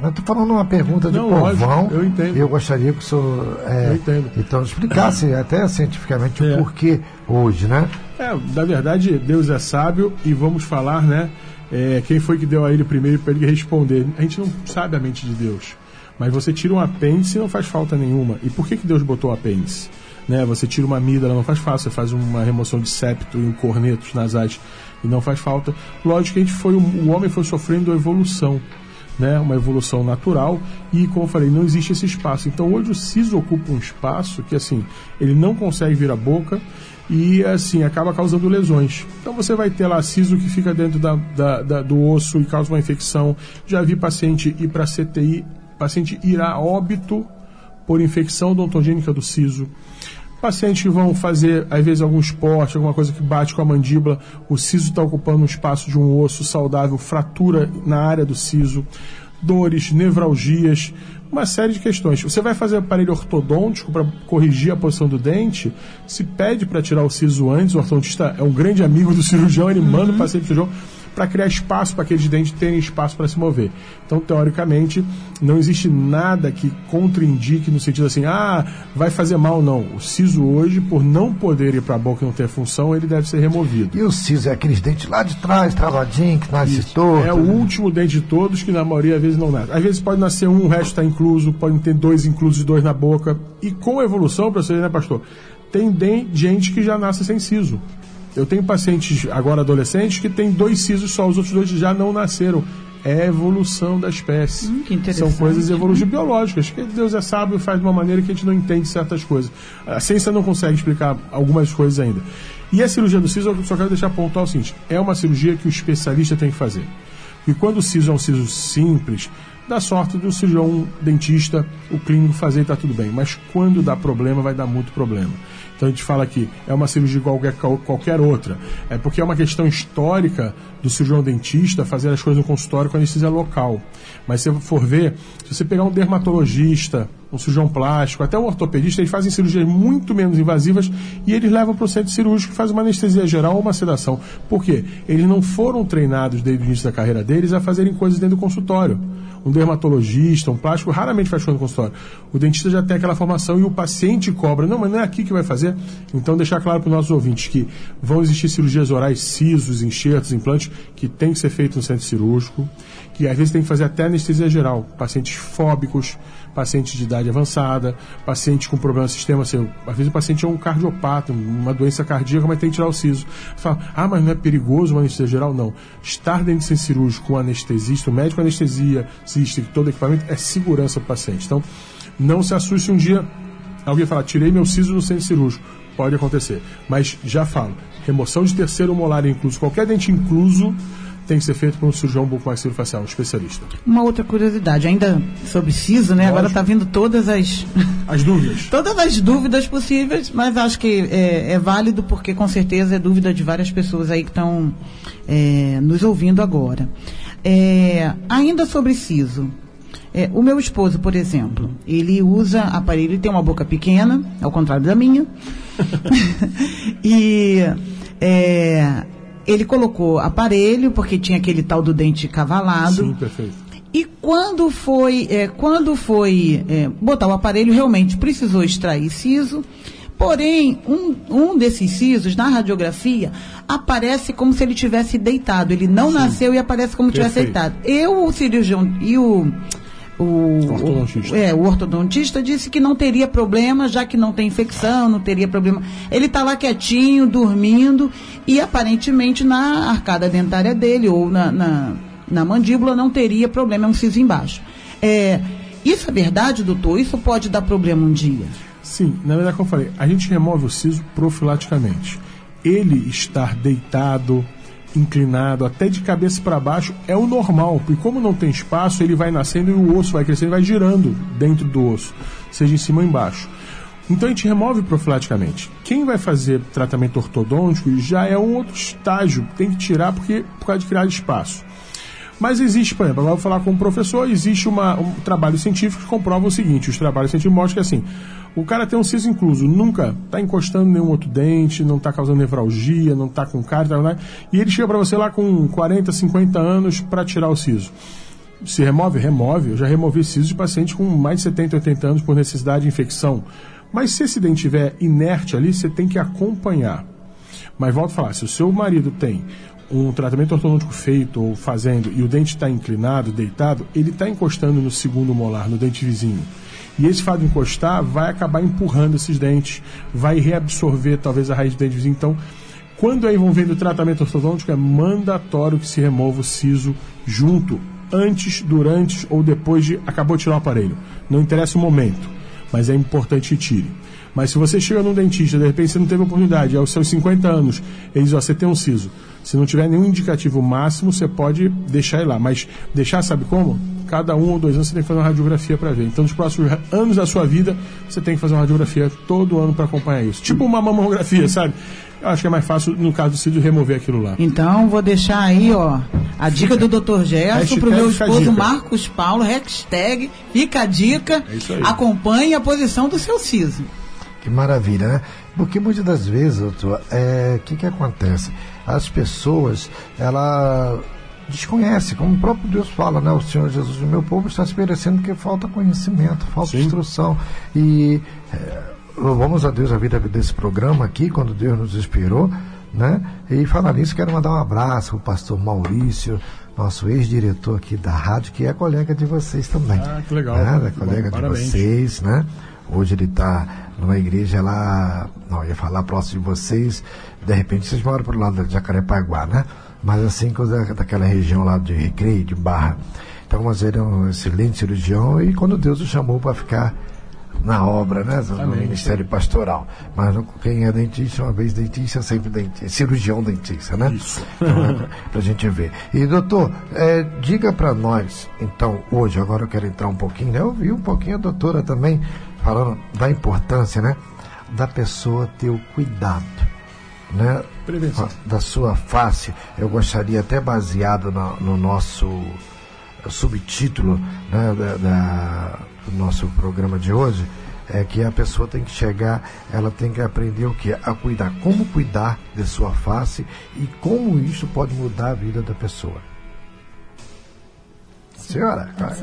[SPEAKER 2] Eu estou falando uma pergunta de
[SPEAKER 4] Não,
[SPEAKER 2] povão.
[SPEAKER 4] lógico, eu entendo.
[SPEAKER 2] E eu gostaria que o senhor é, então explicasse até cientificamente
[SPEAKER 4] É.
[SPEAKER 2] o porquê hoje, né?
[SPEAKER 4] É, na verdade, Deus é sábio e vamos falar, né? é, quem foi que deu a ele primeiro para ele responder? A gente não sabe a mente de Deus. Mas você tira um apêndice e não faz falta nenhuma. E por que, que Deus botou o apêndice? Né? Você tira uma amígdala, não faz falta. Você faz uma remoção de septo e um cornetos nasais e não faz falta. Lógico que a gente foi, o homem foi sofrendo a evolução. Né, uma evolução natural e, como eu falei, não existe esse espaço. Então, hoje o siso ocupa um espaço que, assim, ele não consegue vir a boca e, assim, acaba causando lesões. Então, você vai ter lá siso que fica dentro da, da- da- do osso e causa uma infecção. Já vi paciente ir para CTI, paciente ir a óbito por infecção odontogênica do siso. Pacientes que vão fazer, às vezes, algum esporte, alguma coisa que bate com a mandíbula, o siso está ocupando um espaço de um osso saudável, fratura na área do siso, dores, nevralgias, uma série de questões. Você vai fazer aparelho ortodôntico para corrigir a posição do dente, se pede para tirar o siso antes, o ortodontista é um grande amigo do cirurgião, ele manda o paciente pro cirurgião, para criar espaço para aqueles dentes terem espaço para se mover. Então, teoricamente, não existe nada que contraindique no sentido assim, ah, vai fazer mal, não. O siso hoje, por não poder ir para a boca e não ter função, ele deve ser removido.
[SPEAKER 2] E o siso é aqueles dentes lá de trás, travadinho, que nasce torto.
[SPEAKER 4] É o último dente de todos que na maioria às vezes não nasce. Às vezes pode nascer um, o resto está incluso, pode ter dois inclusos, dois na boca. E com a evolução, para você, né, pastor? Tem gente que já nasce sem siso. Eu tenho pacientes agora adolescentes que têm dois sisos só, os outros dois já não nasceram. É a evolução da espécie.
[SPEAKER 6] Hum,
[SPEAKER 4] São coisas evolutivas biológicas, que Deus é sábio e faz de uma maneira que a gente não entende certas coisas. A ciência não consegue explicar algumas coisas ainda. E a cirurgia do siso, eu só quero deixar pontuar o seguinte: é uma cirurgia que o especialista tem que fazer. E quando o siso é um siso simples, dá sorte do cirurgião dentista, o clínico fazer e está tudo bem. Mas quando dá problema, vai dar muito problema. Então a gente fala que é uma cirurgia igual qualquer, qualquer outra. É porque é uma questão histórica do cirurgião dentista fazer as coisas no consultório com anestesia local. Mas se você for ver, se você pegar um dermatologista, um cirurgião plástico, até um ortopedista, eles fazem cirurgias muito menos invasivas e eles levam para o centro cirúrgico que faz uma anestesia geral ou uma sedação. Por quê? Eles não foram treinados desde o início da carreira deles a fazerem coisas dentro do consultório um dermatologista, um plástico, raramente faz coisa no consultório. O dentista já tem aquela formação e o paciente cobra. Não, mas não é aqui que vai fazer. Então, deixar claro para os nossos ouvintes que vão existir cirurgias orais, sisos, enxertos, implantes, que tem que ser feito no centro cirúrgico, que às vezes tem que fazer até anestesia geral. Pacientes fóbicos, pacientes de idade avançada, pacientes com problema no sistema, assim, às vezes o paciente é um cardiopata, uma doença cardíaca, mas tem que tirar o siso. Fala, ah, mas não é perigoso uma anestesia geral? Não. Estar dentro do centro cirúrgico com anestesista, o médico anestesia, assiste todo equipamento, é segurança para o paciente. Então, não se assuste um dia alguém falar, tirei meu siso no centro cirúrgico. Pode acontecer. Mas já falo, remoção de terceiro molar incluso, qualquer dente incluso, tem que ser feito por um cirurgião bucomaxilofacial, um especialista.
[SPEAKER 6] Uma outra curiosidade, ainda sobre siso, né? Lógico. Agora está vindo todas as...
[SPEAKER 4] As dúvidas.
[SPEAKER 6] todas as dúvidas possíveis, mas acho que é, é, válido porque com certeza é dúvida de várias pessoas aí que estão é, nos ouvindo agora. É, ainda sobre siso, é, o meu esposo, por exemplo, ele usa aparelho, ele tem uma boca pequena, ao contrário da minha. e é, ele colocou aparelho, porque tinha aquele tal do dente cavalado.
[SPEAKER 4] Sim, perfeito.
[SPEAKER 6] E quando foi, é, quando foi é, botar o aparelho, realmente precisou extrair siso. Porém, um, um desses sisos, na radiografia, aparece como se ele tivesse deitado. Ele não Sim. nasceu e aparece como se tivesse deitado. Eu, o cirurgião e o o ortodontista. é, o ortodontista disse que não teria problema, já que não tem infecção, não teria problema. Ele está lá quietinho, dormindo, e aparentemente na arcada dentária dele, ou na, na, na mandíbula, não teria problema, é um siso embaixo. É, isso é verdade, doutor? Isso pode dar problema um dia?
[SPEAKER 4] Sim, na verdade, como eu falei, a gente remove o siso profilaticamente. Ele estar deitado, inclinado, até de cabeça para baixo, é o normal, porque como não tem espaço, ele vai nascendo e o osso vai crescendo, vai girando dentro do osso, seja em cima ou embaixo. Então a gente remove profilaticamente. Quem vai fazer tratamento ortodôntico já é um outro estágio, tem que tirar porque por causa de criar espaço. Mas existe, por exemplo, agora eu vou falar com um professor, existe uma, um trabalho científico que comprova o seguinte, os trabalhos científicos mostram que assim, o cara tem um siso incluso, nunca está encostando nenhum outro dente, não está causando nevralgia, não está com cárie, tá, e ele chega para você lá com 40, 50 anos para tirar o siso. Se remove? Remove. Eu já removi siso de paciente com mais de 70, 80 anos por necessidade de infecção. Mas se esse dente estiver inerte ali, você tem que acompanhar. Mas volto a falar, se o seu marido tem um tratamento ortodôntico feito ou fazendo e o dente está inclinado, deitado, ele está encostando no segundo molar, no dente vizinho. E esse fato de encostar vai acabar empurrando esses dentes, vai reabsorver talvez a raiz do dente vizinho. Então, quando é envolvendo o tratamento ortodôntico, é mandatório que se remova o siso junto, antes, durante ou depois de acabou de tirar o aparelho. Não interessa o momento, mas é importante que tire. Mas se você chega num dentista, de repente você não teve oportunidade, aos seus 50 anos, ele diz, ó, você tem um siso. Se não tiver nenhum indicativo máximo, você pode deixar ele lá. Mas deixar, sabe como? Cada um ou dois anos você tem que fazer uma radiografia para ver. Então, nos próximos anos da sua vida, você tem que fazer uma radiografia todo ano para acompanhar isso. Tipo uma mamografia, sabe? Eu acho que é mais fácil, no caso do Cídio, remover aquilo lá.
[SPEAKER 6] Então, vou deixar aí, ó, a dica do Dr. Gerson para o meu esposo Marcos Paulo, hashtag, fica a dica, é acompanhe a posição do seu siso.
[SPEAKER 2] Que maravilha, né? Porque muitas das vezes, doutor, é, o que, que acontece? As pessoas, ela desconhece, como o próprio Deus fala, né? O Senhor Jesus, o meu povo está se perecendo porque falta conhecimento, falta
[SPEAKER 4] Sim.
[SPEAKER 2] instrução. E é, louvamos a Deus a vida desse programa aqui, quando Deus nos inspirou, né? E falar nisso, quero mandar um abraço ao pastor Maurício, nosso ex-diretor aqui da rádio, que é colega de vocês também.
[SPEAKER 4] Ah, que legal.
[SPEAKER 2] Né? É colega
[SPEAKER 4] bom,
[SPEAKER 2] de
[SPEAKER 4] parabéns.
[SPEAKER 2] vocês, né? Hoje ele está numa igreja lá, não, ia falar próximo de vocês, de repente vocês moram pro lado de Jacarepaguá, né? Mas assim, coisa daquela região lá de Recreio, de Barra. Então, mas ele é um excelente cirurgião e quando Deus o chamou para ficar na obra, né? No
[SPEAKER 4] Amém.
[SPEAKER 2] Ministério Pastoral. Mas quem é dentista, uma vez dentista, sempre dentista. Cirurgião dentista, né?
[SPEAKER 4] Isso.
[SPEAKER 2] Então, pra gente ver. E, doutor, é, diga para nós, então, hoje, agora eu quero entrar um pouquinho, né? Eu vi um pouquinho a doutora também falando da importância, né? Da pessoa ter o cuidado, né?
[SPEAKER 4] Prevenção.
[SPEAKER 2] Da sua face. Eu gostaria até baseado na- no nosso subtítulo né, da, da- do nosso programa de hoje é que a pessoa tem que chegar, ela tem que aprender o que? A cuidar, como cuidar de sua face e como isso pode mudar a vida da pessoa. Senhora, vai.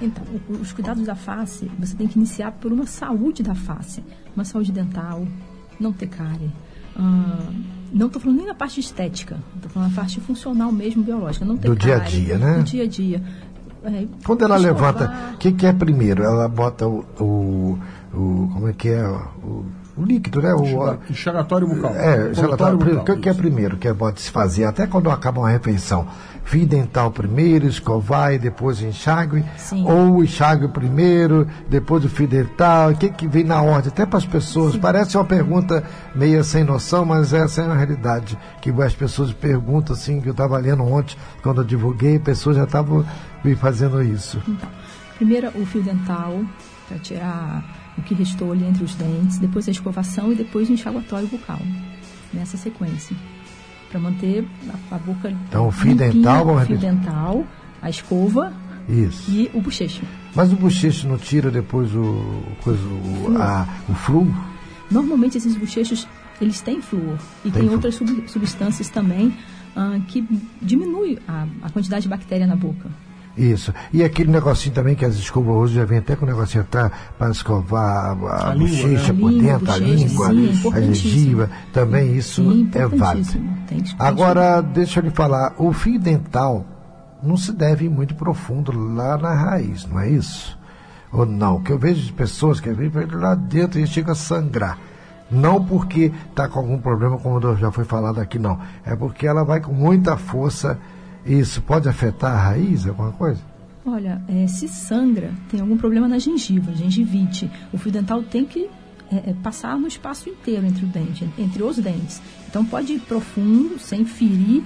[SPEAKER 5] Então, os cuidados da face, você tem que iniciar por uma saúde da face. Uma saúde dental, não ter cárie. Ah, não estou falando nem na parte estética, estou falando na parte funcional mesmo, biológica. Não ter
[SPEAKER 2] Do dia a
[SPEAKER 5] cárie,
[SPEAKER 2] dia, né?
[SPEAKER 5] Do dia a dia. É,
[SPEAKER 2] quando ela
[SPEAKER 5] escovar,
[SPEAKER 2] levanta, o que, que é primeiro? Ela bota o, o, o- como é que é? O, o líquido, né? O,
[SPEAKER 4] Enxagatório bucal.
[SPEAKER 2] É,
[SPEAKER 4] Colatório
[SPEAKER 2] primeiro, o
[SPEAKER 4] bucal,
[SPEAKER 2] que, que é primeiro que pode se fazer? Até quando acaba uma refeição. Fio dental primeiro, escovar e depois enxágue?
[SPEAKER 5] Sim.
[SPEAKER 2] Ou enxágue primeiro, depois o fio dental? O que, que vem na ordem? Até para as pessoas. Parece uma pergunta meio sem noção, mas essa é a realidade. Que as pessoas perguntam assim, que eu estava lendo ontem, quando eu divulguei, pessoas já estavam me fazendo isso.
[SPEAKER 5] Então, primeiro o fio dental, para tirar o que restou ali entre os dentes, depois a escovação e depois o enxaguatório bucal, nessa sequência. Para manter a, a boca
[SPEAKER 2] Então, o fio
[SPEAKER 5] limpinha,
[SPEAKER 2] dental, vamos
[SPEAKER 5] o fio
[SPEAKER 2] repetir.
[SPEAKER 5] dental, a escova
[SPEAKER 2] Isso.
[SPEAKER 5] e o bochecho.
[SPEAKER 2] Mas o bochecho não tira depois o, coisa, o, a, o flu?
[SPEAKER 5] Normalmente esses bochechos, eles têm flúor e
[SPEAKER 2] Tem
[SPEAKER 5] tem,
[SPEAKER 2] flúor.
[SPEAKER 5] outras sub- substâncias também ah, que diminuem a, a quantidade de bactéria na boca.
[SPEAKER 2] Isso. E aquele negocinho também que as escovas hoje já vem até com o negocinho atrás para escovar a, a bochecha
[SPEAKER 5] né?
[SPEAKER 2] por dentro, a língua, a gengiva. Também isso é válido. Agora, deixa eu lhe falar, o fio dental não se deve ir muito profundo lá na raiz, não é isso? Ou não? Que eu vejo de pessoas que vêm lá dentro e chega a sangrar. Não porque está com algum problema, como já foi falado aqui, não. É porque ela vai com muita força. Isso pode afetar a raiz, alguma coisa?
[SPEAKER 5] Olha, é, se sangra, tem algum problema na gengiva, gengivite. O fio dental tem que é, é, passar no espaço inteiro entre o dente, entre os dentes. Então pode ir profundo, sem ferir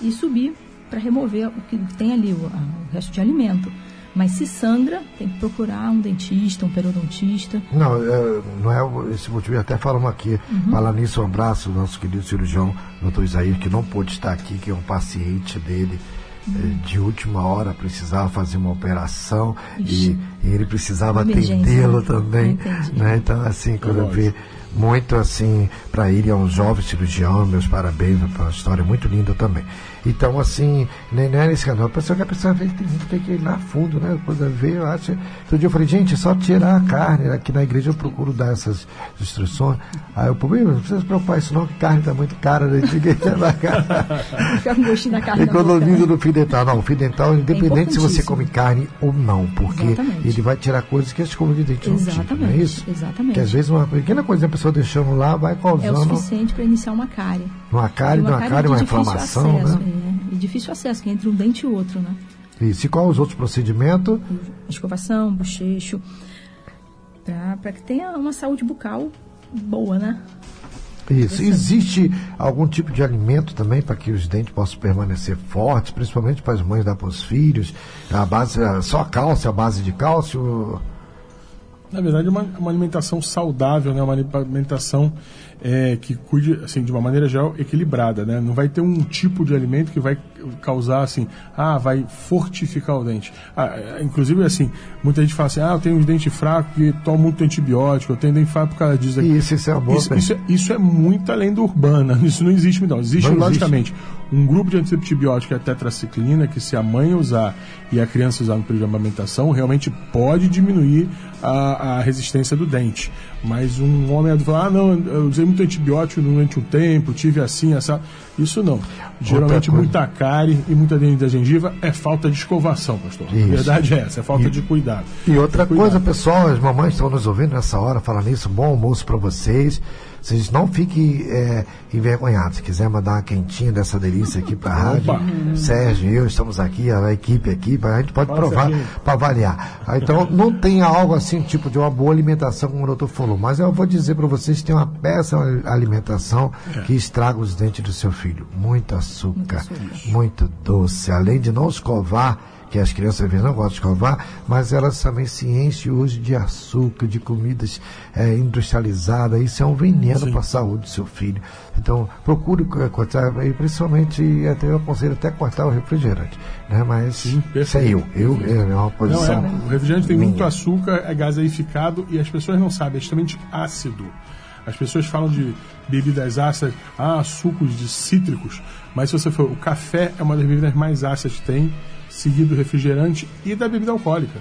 [SPEAKER 5] e subir para remover o que tem ali, o, o resto de alimento. Mas se sangra, tem que procurar um dentista, um periodontista.
[SPEAKER 2] Não, é, não é o- esse motivo, até falamos aqui. Falar nisso, um abraço ao nosso querido cirurgião, doutor Isaías, que não pôde estar aqui, que é um paciente dele. eh, De última hora precisava fazer uma operação e, e ele precisava atendê-lo
[SPEAKER 5] né?
[SPEAKER 2] também.
[SPEAKER 5] Entendi.
[SPEAKER 2] Né? Então, assim, quando eu vi muito assim, para ele é um jovem cirurgião, meus parabéns, uma história muito linda também. Então, assim, nem é nesse canal. Pessoa que a pessoa tem, tem que ir lá fundo, né? Quando vê, eu acho. Outro dia eu falei, gente, é só tirar a carne. Aqui na igreja eu procuro dar essas instruções. Aí povo, "Ih, não precisa se preocupar isso não, que carne está muito cara, né? Ninguém
[SPEAKER 5] gostinho na carne
[SPEAKER 2] Economiza
[SPEAKER 5] né?
[SPEAKER 2] no fio dental. Não, o fio dental, independente se você come carne ou não, porque
[SPEAKER 5] Exatamente.
[SPEAKER 2] ele vai tirar coisas que a escova de dente não tira, não é isso?
[SPEAKER 5] exatamente.
[SPEAKER 2] Que às vezes uma pequena coisa a pessoa deixando lá vai
[SPEAKER 5] É o
[SPEAKER 2] causando
[SPEAKER 5] suficiente para iniciar uma cárie.
[SPEAKER 2] uma cárie,
[SPEAKER 5] E
[SPEAKER 2] uma cárie, uma inflamação,
[SPEAKER 5] acesso,
[SPEAKER 2] né?
[SPEAKER 5] é, e difícil acesso, que é entre um dente e outro, né?
[SPEAKER 2] Isso. E qual os outros procedimentos?
[SPEAKER 5] escovação, bochecho, para que tenha uma saúde bucal boa, né?
[SPEAKER 2] Isso. Existe algum tipo de alimento também para que os dentes possam permanecer fortes, principalmente para as mães dar para os filhos? A base, só cálcio, a base de cálcio?
[SPEAKER 4] Na verdade, é uma, uma alimentação saudável, né? uma alimentação é, que cuide, assim, de uma maneira geral, equilibrada, né? Não vai ter um tipo de alimento que vai causar, assim, ah, vai fortificar o dente. Ah, é, inclusive, assim, muita gente fala assim, ah, eu tenho um dente fraco e tomo muito antibiótico, eu tenho dente fraco por causa disso. Aqui.
[SPEAKER 2] Isso, isso é boa
[SPEAKER 4] isso, isso, é, isso é muita lenda urbana, isso não existe, não. Existe, não logicamente, existe. um grupo de antibiótico que é a tetraciclina, que se a mãe usar e a criança usar no período de amamentação, realmente pode diminuir a, a resistência do dente. Mas um homem falar, ah, não, eu usei muito antibiótico durante um tempo, tive assim, essa. Isso não. Geralmente muita cárie e muita dente da gengiva é falta de escovação, pastor. Isso. A verdade é essa, é falta
[SPEAKER 2] e,
[SPEAKER 4] de cuidado.
[SPEAKER 2] E outra coisa, pessoal, as mamães estão nos ouvindo nessa hora, falando isso, bom almoço para vocês. Vocês não fiquem é, envergonhados. Se quiser mandar uma quentinha dessa delícia aqui para a rádio, Sérgio e eu estamos aqui, a equipe aqui, a gente pode provar para avaliar. Ah, então, não tem algo assim, tipo de uma boa alimentação, como o doutor falou, mas eu vou dizer para vocês que tem uma péssima alimentação é. que estraga os dentes do seu filho. Muito açúcar, muito, açúcar. muito doce. Além de não escovar que as crianças às vezes não gostam de escovar, mas elas também se enchem hoje de açúcar, de comidas é, industrializadas. Isso é um veneno para a saúde do seu filho. Então, procure cortar, e principalmente, até eu aconselho até cortar o refrigerante. Né? Mas Sim, isso é eu. eu é uma posição.
[SPEAKER 4] Não, é, o refrigerante tem minha. muito açúcar, é gaseificado e as pessoas não sabem, é extremamente ácido. As pessoas falam de bebidas ácidas, ah, sucos de cítricos, mas se você for, o café é uma das bebidas mais ácidas que tem seguido do refrigerante e da bebida alcoólica.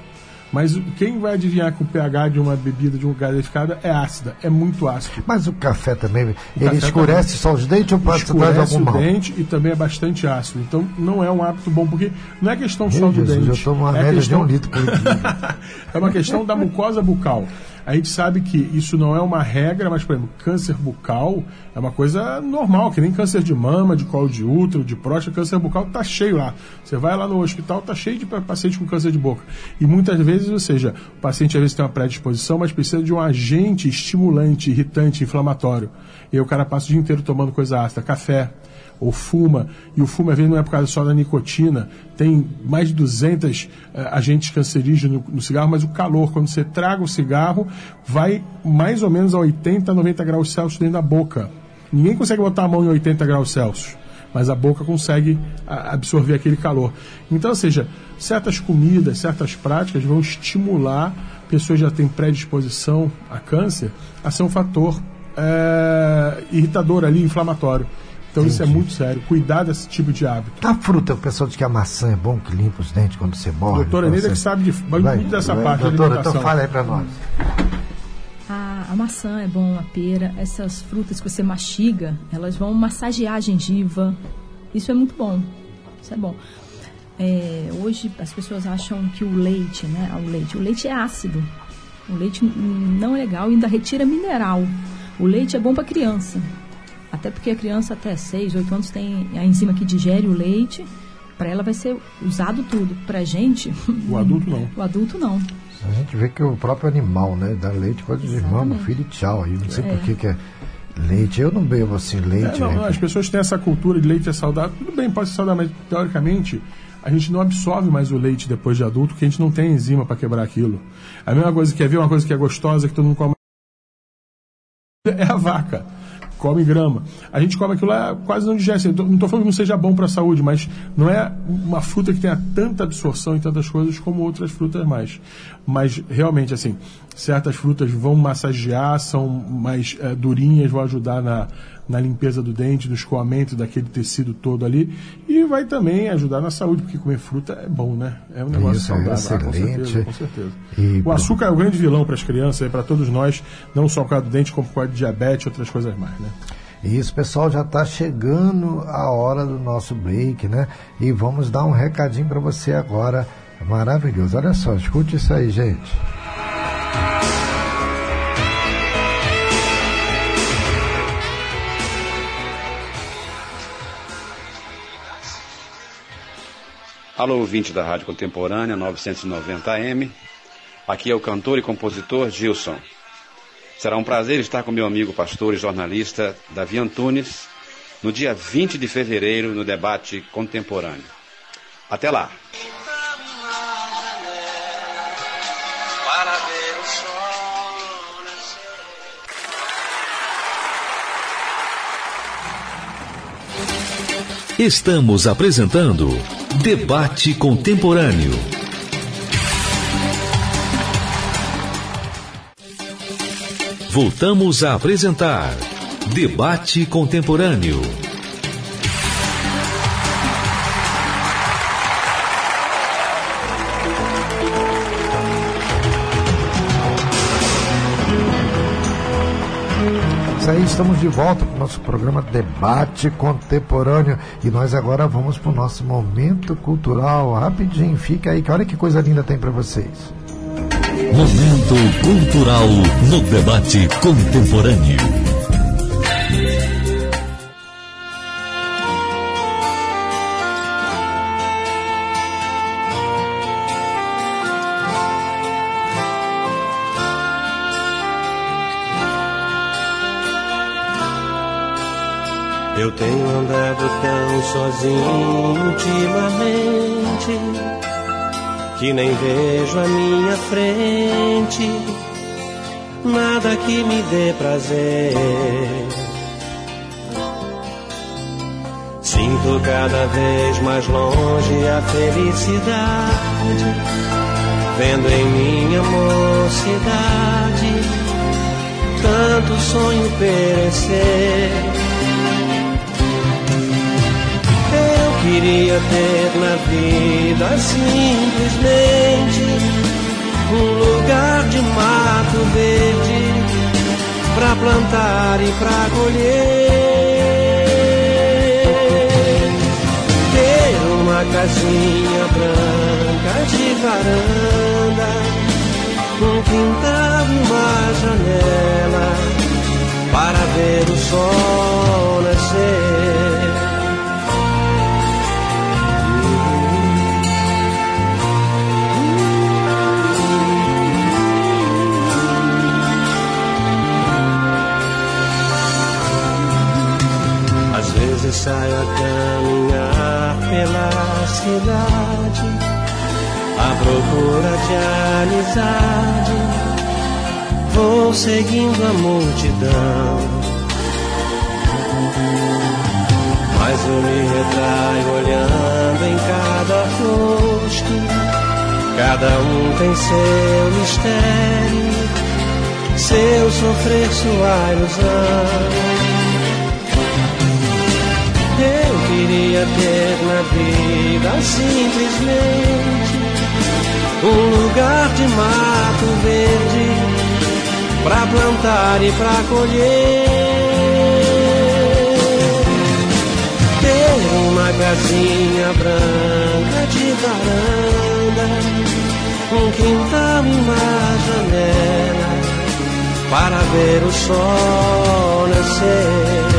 [SPEAKER 4] Mas quem vai adivinhar que o pH de uma bebida de um gaseificada é ácida, é muito ácido.
[SPEAKER 2] Mas o café também, o ele café escurece também, só os dentes ou pode
[SPEAKER 4] escurece algum o mal? dente e também é bastante ácido. Então não é um hábito bom, porque não é questão Meu só do Jesus, dente.
[SPEAKER 2] Eu tomo uma é média questão... de um litro por dia.
[SPEAKER 4] é uma questão da mucosa bucal. A gente sabe que isso não é uma regra, mas, por exemplo, câncer bucal é uma coisa normal, que nem câncer de mama, de colo de útero, de próstata, câncer bucal está cheio lá. Você vai lá no hospital, está cheio de paciente com câncer de boca. E muitas vezes, ou seja, o paciente às vezes tem uma predisposição, mas precisa de um agente estimulante, irritante, inflamatório. E aí o cara passa o dia inteiro tomando coisa ácida, café, ou fuma, e o fumo às vezes não é por causa só da nicotina, tem mais de 200 uh, eh, agentes cancerígenos no, no, cigarro, mas o calor, quando você traga o cigarro, vai mais ou menos a 80, 90 graus Celsius dentro da boca. Ninguém consegue botar a mão em 80 graus Celsius, mas a boca consegue a, absorver aquele calor. Então, ou seja, certas comidas, certas práticas vão estimular pessoas que já têm predisposição a câncer a ser um fator é, irritador ali, inflamatório. Então Entendi. isso é muito sério. Cuidar desse tipo de hábito.
[SPEAKER 2] A fruta, o pessoal diz que a maçã é bom, que limpa os dentes quando você morre.
[SPEAKER 4] Doutora Neida você... que sabe de, vai, muito dessa vai, parte
[SPEAKER 2] doutora, da então fala aí para nós.
[SPEAKER 5] A, a, maçã é bom, a pera, essas frutas que você mastiga, elas vão massagear a gengiva. Isso é muito bom. Isso é bom. É, hoje as pessoas acham que o leite, né? O leite, o leite é ácido. O leite não é legal e ainda retira mineral. O leite é bom para criança. Até porque a criança até 6, 8 anos tem a enzima que digere o leite. Para ela vai ser usado tudo. Para a gente.
[SPEAKER 4] O adulto não.
[SPEAKER 5] o adulto não.
[SPEAKER 2] A gente vê que o próprio animal, né, dá leite para dizer, irmão, filho, tchau. Aí não sei é. por que, que é leite. Eu não bebo assim leite. É,
[SPEAKER 4] não, não, as pessoas têm essa cultura de leite é saudável. Tudo bem, pode ser saudável, mas teoricamente a gente não absorve mais o leite depois de adulto, porque a gente não tem enzima para quebrar aquilo. A mesma coisa que é ver uma coisa que é gostosa, que todo mundo come é a vaca come grama. A gente come aquilo lá, quase não digere. Não estou falando que não seja bom para a saúde, mas não é uma fruta que tenha tanta absorção em tantas coisas como outras frutas mais. Mas realmente, assim, certas frutas vão massagear, são mais é, durinhas, vão ajudar na, na limpeza do dente, no escoamento daquele tecido todo ali. E vai também ajudar na saúde, porque comer fruta é bom, né? É um negócio Isso, saudável. É ah, com certeza, com certeza. E... O açúcar é o grande vilão para as crianças e para todos nós, não só por causa do dente, como por causa de diabetes e outras coisas mais, né?
[SPEAKER 2] Isso, pessoal, já está chegando a hora do nosso break, né? E vamos dar um recadinho para você agora. Maravilhoso. Olha só, escute isso aí, gente.
[SPEAKER 7] Alô, ouvinte da Rádio Contemporânea 990M. Aqui é o cantor e compositor Gilson. Será um prazer estar com meu amigo pastor e jornalista Davi Antunes no dia 20 de fevereiro no debate contemporâneo. Até lá!
[SPEAKER 1] Estamos apresentando Debate Contemporâneo. Voltamos a apresentar Debate Contemporâneo.
[SPEAKER 2] Estamos de volta para o nosso programa Debate Contemporâneo e nós agora vamos para o nosso momento cultural. Rapidinho, fica aí, que olha que coisa linda tem para vocês.
[SPEAKER 1] Momento cultural no debate contemporâneo.
[SPEAKER 8] Andado tão sozinho ultimamente que nem vejo a minha frente nada que me dê prazer. Sinto cada vez mais longe a felicidade, vendo em minha mocidade tanto sonho perecer. Queria ter na vida simplesmente um lugar de mato verde para plantar e para colher. Ter uma casinha branca de varanda, um quintal e uma janela para ver o sol nascer. Saio a caminhar pela cidade à procura de amizade. Vou seguindo a multidão. Mas eu me retraio olhando em cada rosto. Cada um tem seu mistério, seu sofrer, sua ilusão. Queria ter na vida simplesmente um lugar de mato verde para plantar e para colher. Ter uma casinha branca de varanda, um quintal e uma janela para ver o sol nascer.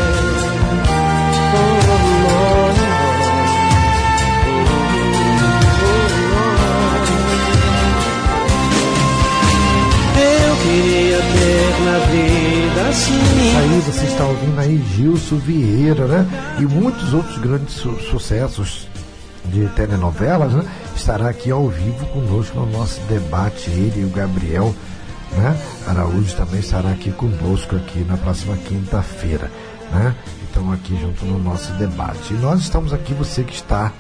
[SPEAKER 2] Aí você está ouvindo aí Gilson Vieira, né? E muitos outros grandes su sucessos de telenovelas, né? Estará aqui ao vivo conosco no nosso debate, ele e o Gabriel, né? Araújo também estará aqui conosco aqui na próxima quinta-feira, né? Então aqui junto no nosso debate. E nós estamos aqui, você que está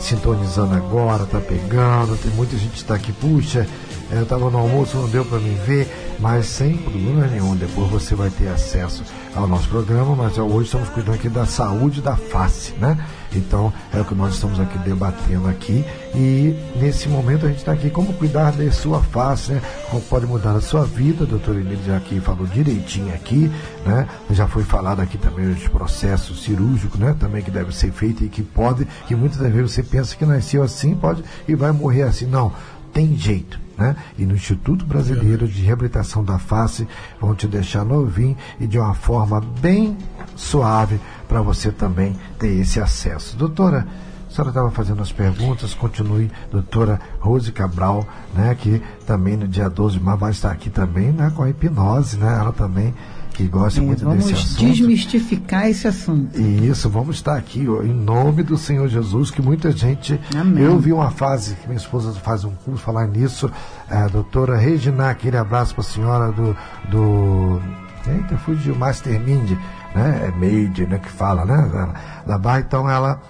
[SPEAKER 2] sintonizando agora, tá pegando, tem muita gente que está aqui, puxa, eu estava no almoço, não deu para me ver, mas sem problema nenhum. Depois você vai ter acesso ao nosso programa, mas hoje estamos cuidando aqui da saúde da face, né? Então é o que nós estamos aqui debatendo aqui e nesse momento a gente está aqui como cuidar da sua face, né? Como pode mudar a sua vida, doutor Emílio já aqui falou direitinho aqui, né? Já foi falado aqui também os processos cirúrgicos, né? Também que deve ser feito e que pode, que muitas vezes você pensa que nasceu assim, pode e vai morrer assim. Não, tem jeito né? E no Instituto Brasileiro de Reabilitação da Face vão te deixar novinho e de uma forma bem suave para você também ter esse acesso. Doutora, a senhora estava fazendo as perguntas, continue, doutora Rose Cabral, né, que também no dia 12 de março vai estar aqui também, né, com a hipnose, né, ela também que gosta muito desse assunto.
[SPEAKER 6] Vamos desmistificar esse assunto.
[SPEAKER 2] Isso, vamos estar aqui ó, em nome do Senhor Jesus, que muita gente.
[SPEAKER 6] Amém.
[SPEAKER 2] Eu vi uma fase que minha esposa faz um curso falar nisso, a doutora Regina, aquele abraço para a senhora do, do Eita, fugiu, Mastermind, né? É Made, né? Que fala, né? Da, Barra, então ela.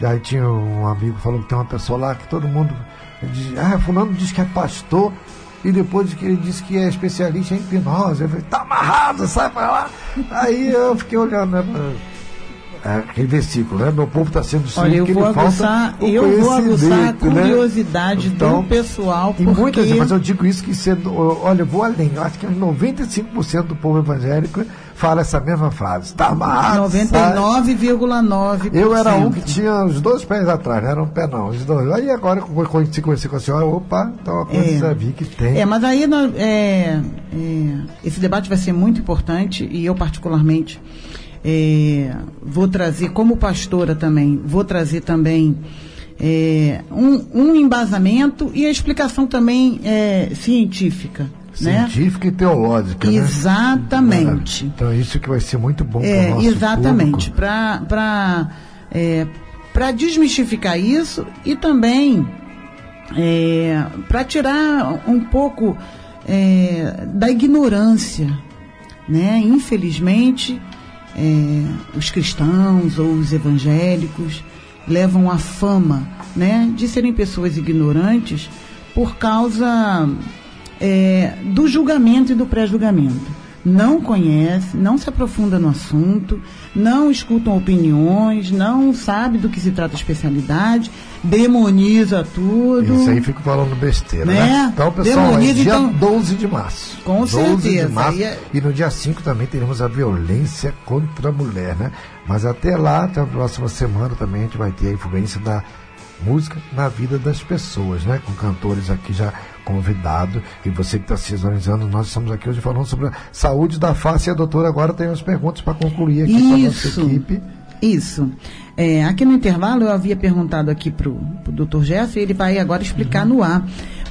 [SPEAKER 2] Já tinha um amigo falou que tem uma pessoa lá que todo mundo diz, ah, fulano diz que é pastor, e depois que ele disse que é especialista em hipnose, eu falei, tá amarrado, sai pra lá. Aí eu fiquei olhando, né? É, aquele versículo, né? Meu povo está sendo
[SPEAKER 6] sujo, Olha, eu vou aguçar, eu vou aguçar a né? curiosidade né? então, do pessoal. Porque...
[SPEAKER 2] Muitas mas eu digo isso que sendo, olha, eu vou além, eu acho que 95% do povo evangélico fala essa mesma frase. Está amarrado.
[SPEAKER 6] 99,9%.
[SPEAKER 2] Eu era um que tinha os dois pés atrás, não era um pé não. Os dois. Aí agora que eu conheci, com a senhora, opa, então a coisa é. vi que tem.
[SPEAKER 6] É, mas aí é, é, esse debate vai ser muito importante e eu particularmente é, vou trazer, como pastora também, vou trazer também é, um, um, embasamento e a explicação também é, científica.
[SPEAKER 2] Né? Científica
[SPEAKER 6] né?
[SPEAKER 2] e teológica.
[SPEAKER 6] Exatamente.
[SPEAKER 2] Né? Então isso que vai ser muito bom para
[SPEAKER 6] é,
[SPEAKER 2] nosso
[SPEAKER 6] Exatamente. Para é, desmistificar isso e também é, para tirar um pouco é, da ignorância. Né? Infelizmente, é, os cristãos ou os evangélicos levam a fama né, de serem pessoas ignorantes por causa é, do julgamento e do pré-julgamento não conhece, não se aprofunda no assunto, não escutam opiniões, não sabe do que se trata a especialidade, demoniza tudo.
[SPEAKER 2] Isso aí fico falando besteira, né? né? Então, pessoal, demoniza, é dia então, 12 de março.
[SPEAKER 6] Com 12 certeza.
[SPEAKER 2] De março, é... E no dia 5 também teremos a violência contra a mulher, né? Mas até lá, até a próxima semana também a gente vai ter a influência da música na vida das pessoas, né? Com cantores aqui já convidados. E você que está se visualizando, nós estamos aqui hoje falando sobre a saúde da face. E a doutora agora tem umas perguntas para concluir aqui com a nossa equipe.
[SPEAKER 6] Isso. É, aqui no intervalo eu havia perguntado aqui para o doutor e ele vai agora explicar uhum. no ar.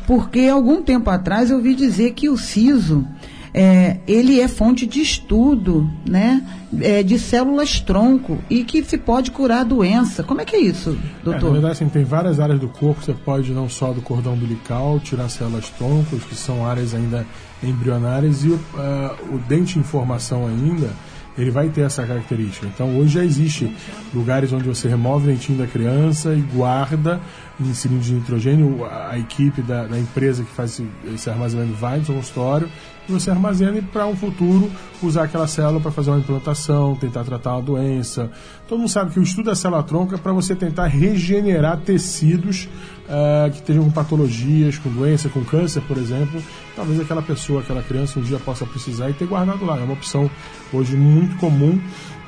[SPEAKER 6] Porque algum tempo atrás eu ouvi dizer que o SISO é, ele é fonte de estudo, né, é, de células tronco e que se pode curar a doença. Como é que é isso, doutor? É,
[SPEAKER 4] na verdade, assim, tem várias áreas do corpo. Você pode não só do cordão umbilical tirar células troncos, que são áreas ainda embrionárias, e o, uh, o dente em formação ainda ele vai ter essa característica. Então hoje já existe lugares onde você remove o dentinho da criança e guarda em cilindro de nitrogênio. A, equipe da, da, empresa que faz esse, esse armazenamento vai no consultório e você armazena para um futuro usar aquela célula para fazer uma implantação, tentar tratar uma doença. Todo mundo sabe que o estudo da célula tronca é para você tentar regenerar tecidos uh, que estejam com patologias, com doença, com câncer, por exemplo. Talvez aquela pessoa, aquela criança um dia possa precisar e ter guardado lá. É uma opção hoje muito comum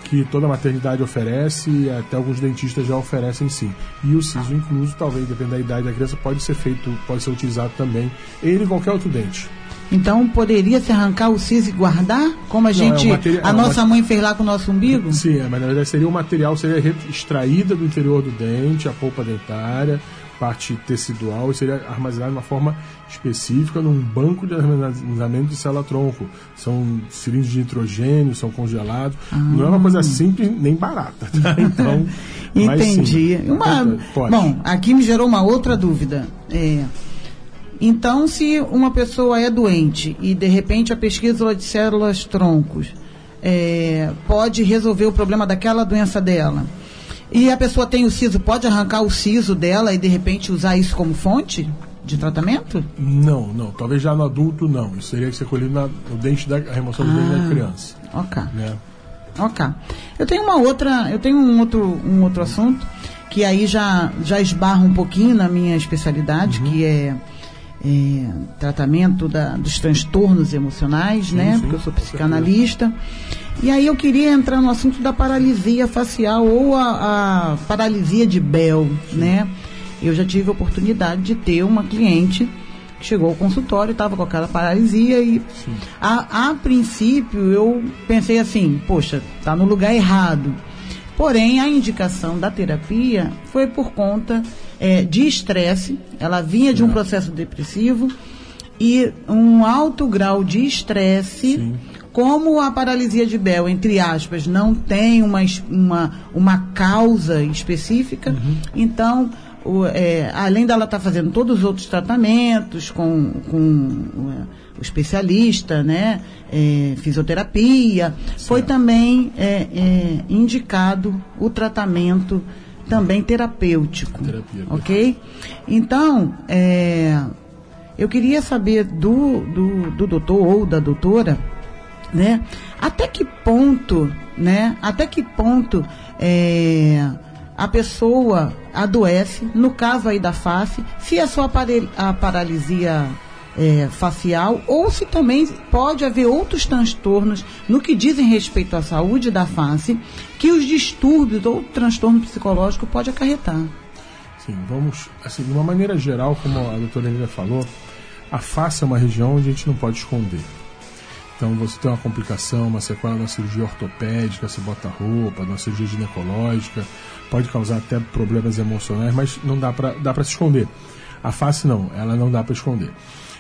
[SPEAKER 4] que toda maternidade oferece e até alguns dentistas já oferecem sim. E o siso incluso, talvez, dependendo da idade da criança, pode ser feito, pode ser utilizado também, ele e qualquer outro dente.
[SPEAKER 6] Então poderia se arrancar o siso e guardar, como a Não, gente, é a nossa mãe fez lá com o nosso umbigo?
[SPEAKER 4] Sim, é, mas na verdade seria o material seria extraída do interior do dente, a polpa dentária, parte tecidual, e seria armazenado de uma forma específica num banco de armazenamento de célula-tronco. São cilindros de nitrogênio, são congelados. Ah. Não é uma coisa simples nem barata. Tá? Então,
[SPEAKER 6] Entendi. Uma, bom, aqui me gerou uma outra dúvida. É, então, se uma pessoa é doente e de repente a pesquisa de células troncos é, pode resolver o problema daquela doença dela, e a pessoa tem o siso, pode arrancar o siso dela e de repente usar isso como fonte de tratamento?
[SPEAKER 4] Não, não. Talvez já no adulto não. Isso seria que ser colhido na, no dente da remoção do ah, dente da ah, criança.
[SPEAKER 6] Ok. Né? Ok. Eu tenho uma outra, eu tenho um outro, um outro assunto que aí já, já esbarra um pouquinho na minha especialidade, uhum. que é é, tratamento da, dos transtornos emocionais, sim, né? Sim, porque eu sou psicanalista. E aí eu queria entrar no assunto da paralisia facial ou a, a paralisia de Bell, sim. né? Eu já tive a oportunidade de ter uma cliente que chegou ao consultório e estava com aquela paralisia e a, a princípio eu pensei assim, poxa, tá no lugar errado. Porém, a indicação da terapia foi por conta é, de estresse, ela vinha de um processo depressivo e um alto grau de estresse. Como a paralisia de Bell, entre aspas, não tem uma, uma, uma causa específica, uhum. então o, é, além dela estar tá fazendo todos os outros tratamentos com, com o especialista, né? É, fisioterapia, foi também é, é, indicado o tratamento também terapêutico, ok? Então, é, eu queria saber do, do, do doutor ou da doutora, né? Até que ponto, né? Até que ponto é, a pessoa adoece, no caso aí da face, se é só a, a paralisia é, facial ou se também pode haver outros transtornos no que dizem respeito à saúde da face que os distúrbios ou transtorno psicológico pode acarretar.
[SPEAKER 4] Sim, vamos, assim, de uma maneira geral, como a doutora Helena falou, a face é uma região onde a gente não pode esconder. Então você tem uma complicação, uma sequela uma cirurgia ortopédica, você bota roupa, uma cirurgia ginecológica, pode causar até problemas emocionais, mas não dá para dá pra se esconder. A face não, ela não dá para esconder.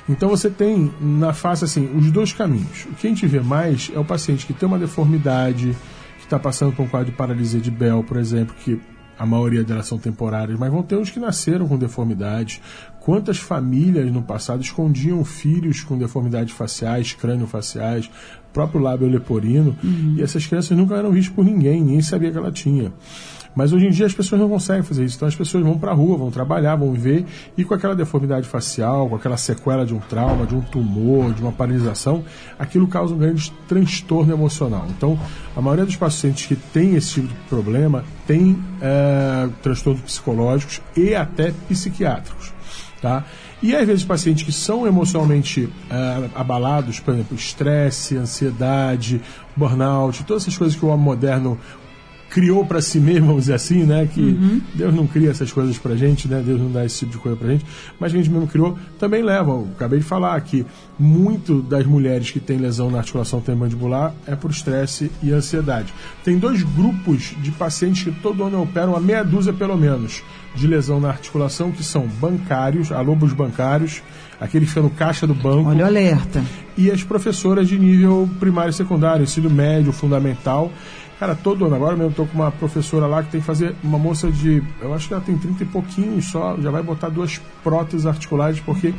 [SPEAKER 4] Então você tem na face assim os dois caminhos. O que a gente vê mais é o paciente que tem uma deformidade, está passando por um quadro de paralisia de Bell, por exemplo, que a maioria delas são temporárias, mas vão ter uns que nasceram com deformidades. Quantas famílias no passado escondiam filhos com deformidades faciais, crânio-faciais, próprio lábio leporino, e essas crianças nunca eram vistas por ninguém, ninguém sabia que ela tinha. Mas hoje em dia as pessoas não conseguem fazer isso. Então as pessoas vão para a rua, vão trabalhar, vão ver, e com aquela deformidade facial, com aquela sequela de um trauma, de um tumor, de uma paralisação, aquilo causa um grande transtorno emocional. Então, a maioria dos pacientes que tem esse tipo de problema tem eh, transtornos psicológicos e até psiquiátricos. Tá? E às vezes pacientes que são emocionalmente eh, abalados, por exemplo, estresse, ansiedade, burnout, todas essas coisas que o homem moderno criou para si mesmo, vamos dizer assim, né? Que Deus não cria essas coisas pra gente, né? Deus não dá esse tipo de coisa pra gente, mas que a gente mesmo criou, também leva. Eu acabei de falar que muito das mulheres que têm lesão na articulação mandibular é por estresse e ansiedade. Tem dois grupos de pacientes que todo ano operam, a meia dúzia pelo menos, de lesão na articulação, que são bancários, alobos bancários, aqueles que ficam no caixa do banco
[SPEAKER 6] Olha o alerta.
[SPEAKER 4] e as professoras de nível primário e secundário, ensino médio, fundamental. Cara, todo ano, agora mesmo estou com uma professora lá que tem que fazer uma moça de. Eu acho que ela tem 30 e pouquinhos só, já vai botar duas próteses articulares porque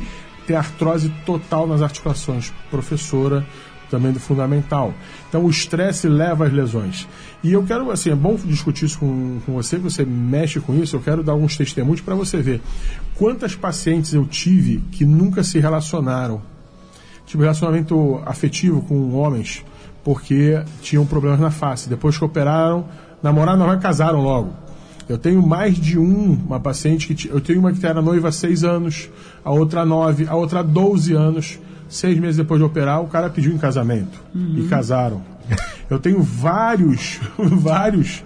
[SPEAKER 4] tem artrose total nas articulações. Professora também do fundamental. Então o estresse leva às lesões. E eu quero, assim, é bom discutir isso com, com você, que você mexe com isso, eu quero dar alguns testemunhos para você ver quantas pacientes eu tive que nunca se relacionaram tipo relacionamento afetivo com homens porque tinham problemas na face. Depois que operaram, namoraram, não casaram logo. Eu tenho mais de um, uma paciente que eu tenho uma que era noiva há seis anos, a outra há nove, a outra há 12 anos. Seis meses depois de operar, o cara pediu em casamento e casaram. Eu tenho vários, vários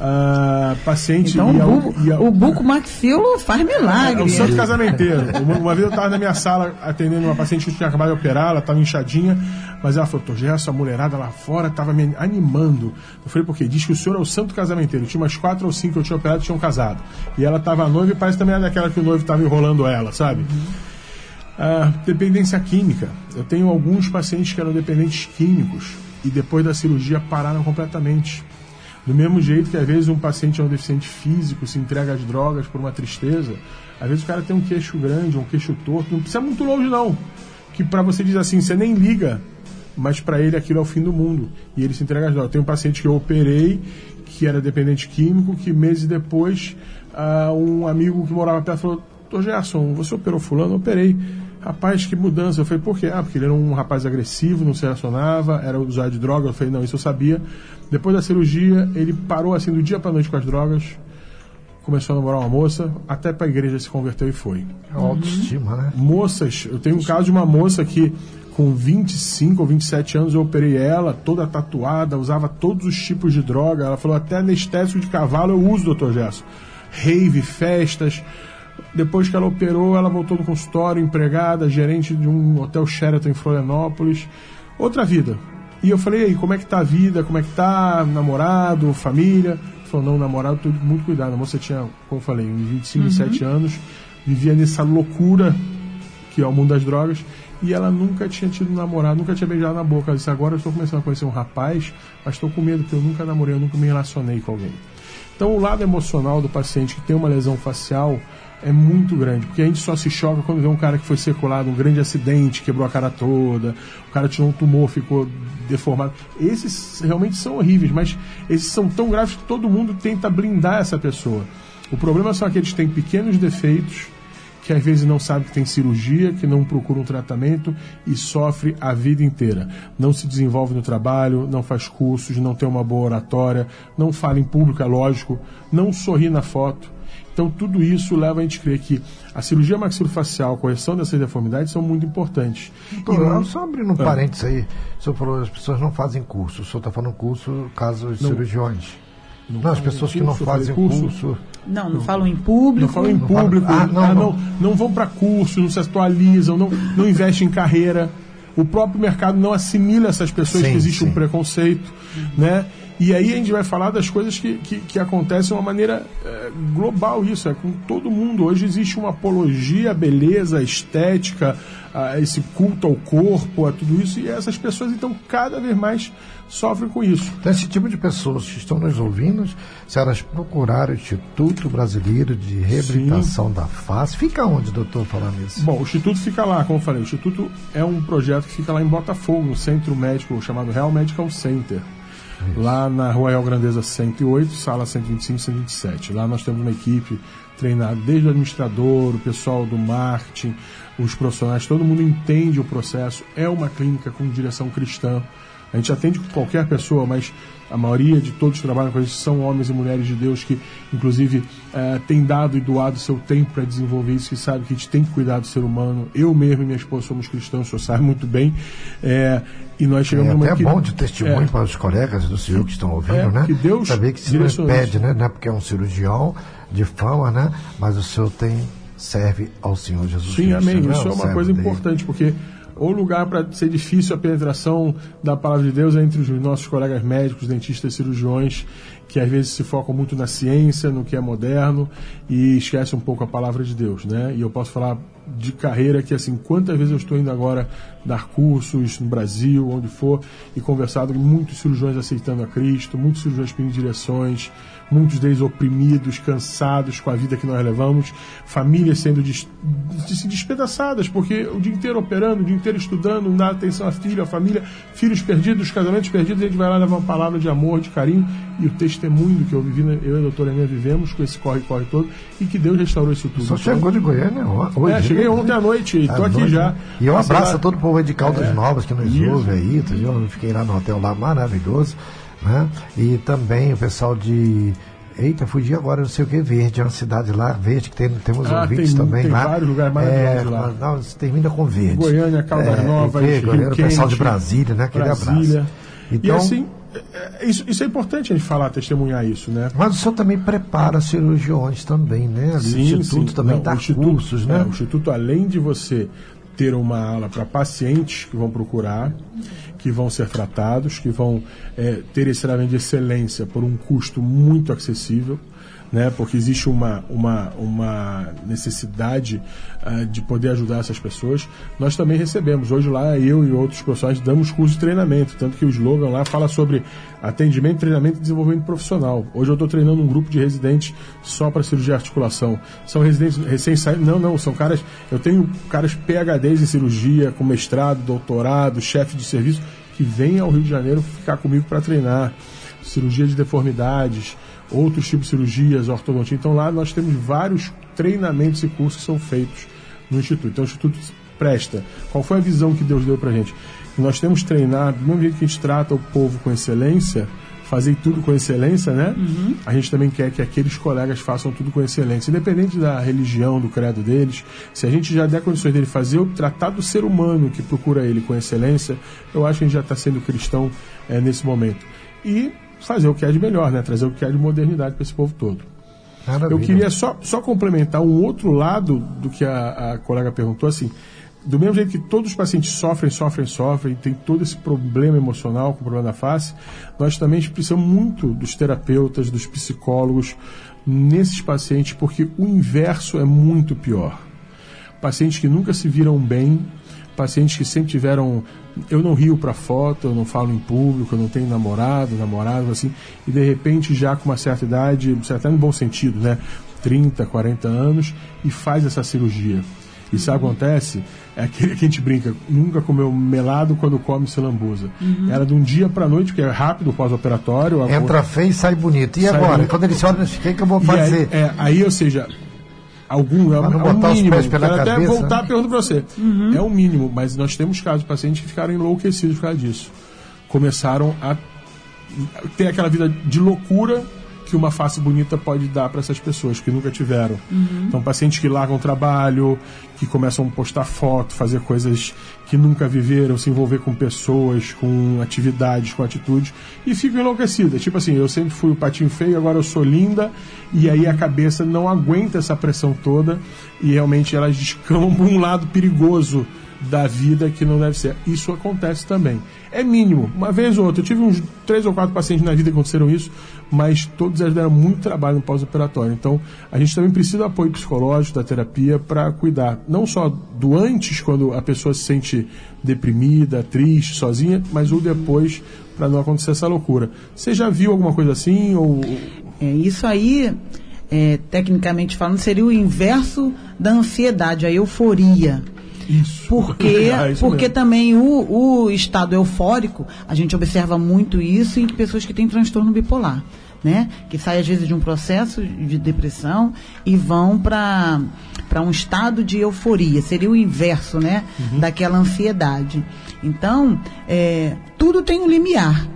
[SPEAKER 4] ah, pacientes
[SPEAKER 6] Então
[SPEAKER 4] e a-
[SPEAKER 6] o, buco,
[SPEAKER 4] e a-
[SPEAKER 6] o buco maxilo faz
[SPEAKER 4] é
[SPEAKER 6] milagre.
[SPEAKER 4] o santo casamenteiro. Uma, uma vez eu estava na minha sala atendendo uma paciente que tinha acabado de operar, ela estava inchadinha, mas ela falou, Doutor Gerson, a mulherada lá fora estava me animando. Eu falei, por quê? Diz que o senhor é o santo casamenteiro. Tinha umas quatro ou cinco que eu tinha operado que tinham casado. E ela estava noiva e parece também era daquela que o noivo estava enrolando ela, sabe? Ah, dependência química. Eu tenho alguns pacientes que eram dependentes químicos e depois da cirurgia pararam completamente. Do mesmo jeito que às vezes um paciente é um deficiente físico, se entrega às drogas por uma tristeza, às vezes o cara tem um queixo grande, um queixo torto, não precisa muito longe não. Que para você diz assim, você nem liga, mas para ele aquilo é o fim do mundo e ele se entrega às drogas. Tem um paciente que eu operei que era dependente químico, que meses depois ah, um amigo que morava perto falou: Doutor Gerson, você operou fulano? Eu operei. Rapaz, que mudança. Eu falei, por quê? Ah, porque ele era um rapaz agressivo, não se relacionava, era usuário de droga. Eu falei, não, isso eu sabia. Depois da cirurgia, ele parou assim do dia para noite com as drogas, começou a namorar uma moça, até para a igreja se converteu e foi.
[SPEAKER 2] É autoestima, né?
[SPEAKER 4] Moças, eu tenho um caso de uma moça que com 25 ou 27 anos eu operei ela, toda tatuada, usava todos os tipos de droga. Ela falou até anestésico de cavalo eu uso, doutor Gesso. Rave, festas. Depois que ela operou, ela voltou no consultório, empregada, gerente de um hotel Sheraton em Florianópolis. Outra vida. E eu falei, e aí, como é que tá a vida? Como é que tá? Namorado, família? Ela falou, não, namorado, tô muito cuidado. A moça tinha, como eu falei, uns 25, 27 anos, vivia nessa loucura que é o mundo das drogas, e ela nunca tinha tido namorado, nunca tinha beijado na boca. Ela disse, agora eu estou começando a conhecer um rapaz, mas estou com medo, porque eu nunca namorei, eu nunca me relacionei com alguém. Então, o lado emocional do paciente que tem uma lesão facial é muito grande, porque a gente só se choca quando vê um cara que foi circulado, um grande acidente, quebrou a cara toda, o cara tinha um tumor, ficou deformado. Esses realmente são horríveis, mas esses são tão graves que todo mundo tenta blindar essa pessoa. O problema são aqueles que têm pequenos defeitos, que às vezes não sabe que tem cirurgia, que não procura um tratamento e sofre a vida inteira. Não se desenvolve no trabalho, não faz cursos, não tem uma boa oratória, não fala em público, é lógico, não sorri na foto então, tudo isso leva a gente a crer que a cirurgia maxilofacial, a correção dessas deformidades são muito importantes.
[SPEAKER 2] Doutor, e, só abrindo um é. parênteses aí, o senhor falou as pessoas não fazem curso, o senhor está falando curso caso de não, cirurgiões. Não, não as pessoas que não fazem curso, curso
[SPEAKER 6] não, não, não, falam em público.
[SPEAKER 4] Não falam em público. Ah, não, ah, não, não, vão para curso, não se atualizam, não, não investem em carreira. O próprio mercado não assimila essas pessoas sim, que existe sim. um preconceito, né? E aí a gente vai falar das coisas que, que, que acontecem de uma maneira é, global, isso, é com todo mundo. Hoje existe uma apologia à beleza, à estética, a esse culto ao corpo, a tudo isso, e essas pessoas, então, cada vez mais sofrem com isso.
[SPEAKER 2] Então, esse tipo de pessoas que estão nos ouvindo, se elas procurarem o Instituto Brasileiro de Reabilitação Sim. da Face, fica onde, doutor, falando isso?
[SPEAKER 4] Bom, o Instituto fica lá, como eu falei, o Instituto é um projeto que fica lá em Botafogo, no centro médico chamado Real Medical Center lá na Royal Grandeza 108, sala 125 127. Lá nós temos uma equipe treinada desde o administrador, o pessoal do marketing, os profissionais, todo mundo entende o processo. É uma clínica com direção cristã. A gente atende qualquer pessoa, mas a maioria de todos que trabalham com isso são homens e mulheres de Deus que, inclusive, é, têm dado e doado seu tempo para desenvolver isso, que sabe que a gente tem que cuidar do ser humano. Eu mesmo e minha esposa somos cristãos, o senhor sabe muito bem. É, e nós chegamos
[SPEAKER 2] é até que, bom de testemunho é, para os colegas do senhor que estão ouvindo, é, né?
[SPEAKER 4] Que Deus
[SPEAKER 2] Saber que se impede, né? Não é porque é um cirurgião de fama, né? Mas o senhor tem serve ao Senhor Jesus
[SPEAKER 4] Sim,
[SPEAKER 2] Cristo.
[SPEAKER 4] Sim, amém. Isso é uma coisa dele. importante, porque o lugar para ser difícil a penetração da palavra de Deus é entre os nossos colegas médicos, dentistas, cirurgiões, que às vezes se focam muito na ciência, no que é moderno e esquecem um pouco a palavra de Deus, né? E eu posso falar de carreira que assim, quantas vezes eu estou indo agora dar cursos no Brasil, onde for, e conversado com muitos cirurgiões aceitando a Cristo, muitos cirurgiões pedindo direções, muitos deles oprimidos, cansados com a vida que nós levamos, famílias sendo des, des, despedaçadas, porque o dia inteiro operando, o dia inteiro estudando, não dá atenção à filha, à família, filhos perdidos, casamentos perdidos, a gente vai lá levar uma palavra de amor, de carinho, e o testemunho que eu vivi, né, eu e a doutora Enéa vivemos com esse corre-corre todo, e que Deus restaurou isso tudo.
[SPEAKER 2] Só então, chegou de Goiânia
[SPEAKER 4] hoje. É, cheguei ontem à noite, estou aqui noite. já.
[SPEAKER 2] E um abraço a todo o povo de Caldas é, Novas que nos isso. ouve aí, eu fiquei lá no hotel lá maravilhoso. Né? E também o pessoal de. Eita, fugi agora, não sei o que, Verde, é uma cidade lá, Verde, que tem, temos ah, ouvintes tem, também
[SPEAKER 4] tem
[SPEAKER 2] lá.
[SPEAKER 4] vários lugares maravilhosos é, lá.
[SPEAKER 2] Não, termina com Verde.
[SPEAKER 4] Goiânia, Caldas é, Novas,
[SPEAKER 2] Rio Goiânia, o pessoal de Brasília, né? Aquele Brasília. abraço.
[SPEAKER 4] Então, e assim, é, é, isso, isso, é importante a gente falar, testemunhar isso, né?
[SPEAKER 2] Mas o senhor também prepara cirurgiões também, né? Sim, o Instituto sim. também Não, dá cursos, né?
[SPEAKER 4] É, o Instituto, além de você ter uma aula para pacientes que vão procurar, que vão ser tratados, que vão é, ter esse tratamento de excelência por um custo muito acessível né? Porque existe uma, uma, uma necessidade uh, de poder ajudar essas pessoas. Nós também recebemos. Hoje lá eu e outros profissionais damos curso de treinamento, tanto que o slogan lá fala sobre atendimento, treinamento e desenvolvimento profissional. Hoje eu estou treinando um grupo de residentes só para cirurgia de articulação. São residentes recém saídos. Não, não, são caras. Eu tenho caras PHDs em cirurgia, com mestrado, doutorado, chefe de serviço, que vêm ao Rio de Janeiro ficar comigo para treinar. Cirurgia de deformidades, outros tipos de cirurgias, ortodontia. Então lá nós temos vários treinamentos e cursos que são feitos no Instituto. Então o Instituto presta. Qual foi a visão que Deus deu para a gente? Nós temos treinado, do mesmo jeito que a gente trata o povo com excelência, fazer tudo com excelência, né? Uhum. A gente também quer que aqueles colegas façam tudo com excelência, independente da religião, do credo deles. Se a gente já der condições dele fazer o tratar do ser humano que procura ele com excelência, eu acho que a gente já está sendo cristão é, nesse momento. E fazer o que é de melhor, né? Trazer o que é de modernidade para esse povo todo. Maravilha. Eu queria só, só complementar um outro lado do que a, a colega perguntou, assim, do mesmo jeito que todos os pacientes sofrem, sofrem, sofrem, tem todo esse problema emocional com o problema da face, nós também precisamos muito dos terapeutas, dos psicólogos nesses pacientes, porque o inverso é muito pior. Pacientes que nunca se viram bem, pacientes que sempre tiveram. Eu não rio para foto, eu não falo em público, eu não tenho namorado, namorado, assim, e de repente, já com uma certa idade, até no bom sentido, né? 30, 40 anos, e faz essa cirurgia. E sabe o que acontece? É aquele que a gente brinca, nunca comeu melado quando come selambuza.
[SPEAKER 2] Uhum.
[SPEAKER 4] Era de um dia para noite, porque é rápido o pós-operatório.
[SPEAKER 2] Entra feio e sai bonito. E
[SPEAKER 4] Sai
[SPEAKER 2] agora?
[SPEAKER 4] bonito.
[SPEAKER 2] Quando ele se olha, o que, que eu vou
[SPEAKER 4] E aí,
[SPEAKER 2] fazer?
[SPEAKER 4] é, aí, ou seja, algum é,
[SPEAKER 2] não
[SPEAKER 4] é um
[SPEAKER 2] botar os
[SPEAKER 4] mínimo.
[SPEAKER 2] pés pela
[SPEAKER 4] Quero até
[SPEAKER 2] cabeça,
[SPEAKER 4] voltar
[SPEAKER 2] né?
[SPEAKER 4] a pergunta para você. É um mínimo, mas nós temos casos de pacientes que ficaram enlouquecidos por causa disso. Começaram a ter aquela vida de loucura que uma face bonita pode dar para essas pessoas que nunca tiveram. Então, pacientes que largam o trabalho, que começam a postar foto, fazer coisas que nunca viveram, se envolver com pessoas, com atividades, com atitudes, e ficam enlouquecidas. Tipo assim, eu sempre fui o patinho feio, agora eu sou linda, e aí a cabeça não aguenta essa pressão toda, e realmente elas descamam para um lado perigoso da vida que não deve ser. Isso acontece também. É mínimo, uma vez ou outra. Eu tive uns três ou quatro pacientes na vida que aconteceram isso, mas todos eles deram muito trabalho no pós-operatório. Então, a gente também precisa do apoio psicológico, da terapia, para cuidar não só do antes, quando a pessoa se sente deprimida, triste, sozinha, mas o depois, para não acontecer essa loucura. Você já viu alguma coisa assim? Ou...
[SPEAKER 6] É, isso aí, é, tecnicamente falando, seria o inverso da ansiedade, a euforia.
[SPEAKER 4] Isso.
[SPEAKER 6] Porque,
[SPEAKER 4] isso
[SPEAKER 6] porque
[SPEAKER 4] mesmo.
[SPEAKER 6] também o, o estado eufórico, a gente observa muito isso em pessoas que têm transtorno bipolar, né? Que saem às vezes de um processo de depressão e vão para um estado de euforia. Seria o inverso, né? Daquela ansiedade. Então, é, tudo tem um limiar.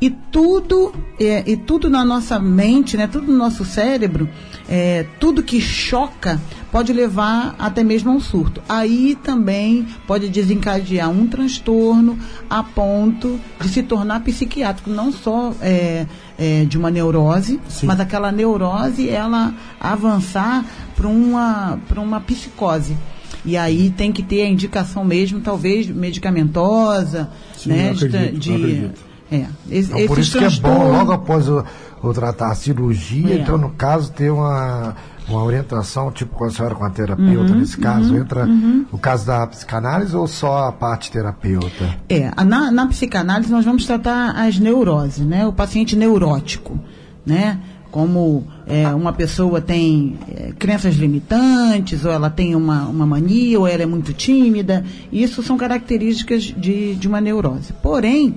[SPEAKER 6] E tudo, é, e tudo na nossa mente, né, tudo no nosso cérebro, é, tudo que choca pode levar até mesmo a um surto. Aí também pode desencadear um transtorno a ponto de se tornar psiquiátrico, não só é, é, de uma neurose,
[SPEAKER 4] Sim.
[SPEAKER 6] mas aquela neurose ela avançar para uma, uma psicose. E aí tem que ter a indicação mesmo, talvez medicamentosa,
[SPEAKER 4] Sim,
[SPEAKER 6] né? de-
[SPEAKER 4] acredito,
[SPEAKER 6] de,
[SPEAKER 4] acredito.
[SPEAKER 6] é, es-
[SPEAKER 2] Então, por isso que é bom, logo após o, o tratar a cirurgia,
[SPEAKER 6] É.
[SPEAKER 2] então, no caso, ter uma, uma orientação, tipo com a senhora, com a terapeuta,
[SPEAKER 6] Uhum,
[SPEAKER 2] nesse caso. Entra o caso da psicanálise ou só a parte terapeuta?
[SPEAKER 6] É, na, na psicanálise nós vamos tratar as neuroses, né? O paciente neurótico, né? Como é, uma pessoa tem é, crenças limitantes, ou ela tem uma, uma mania, ou ela é muito tímida. Isso são características de, de uma neurose. Porém,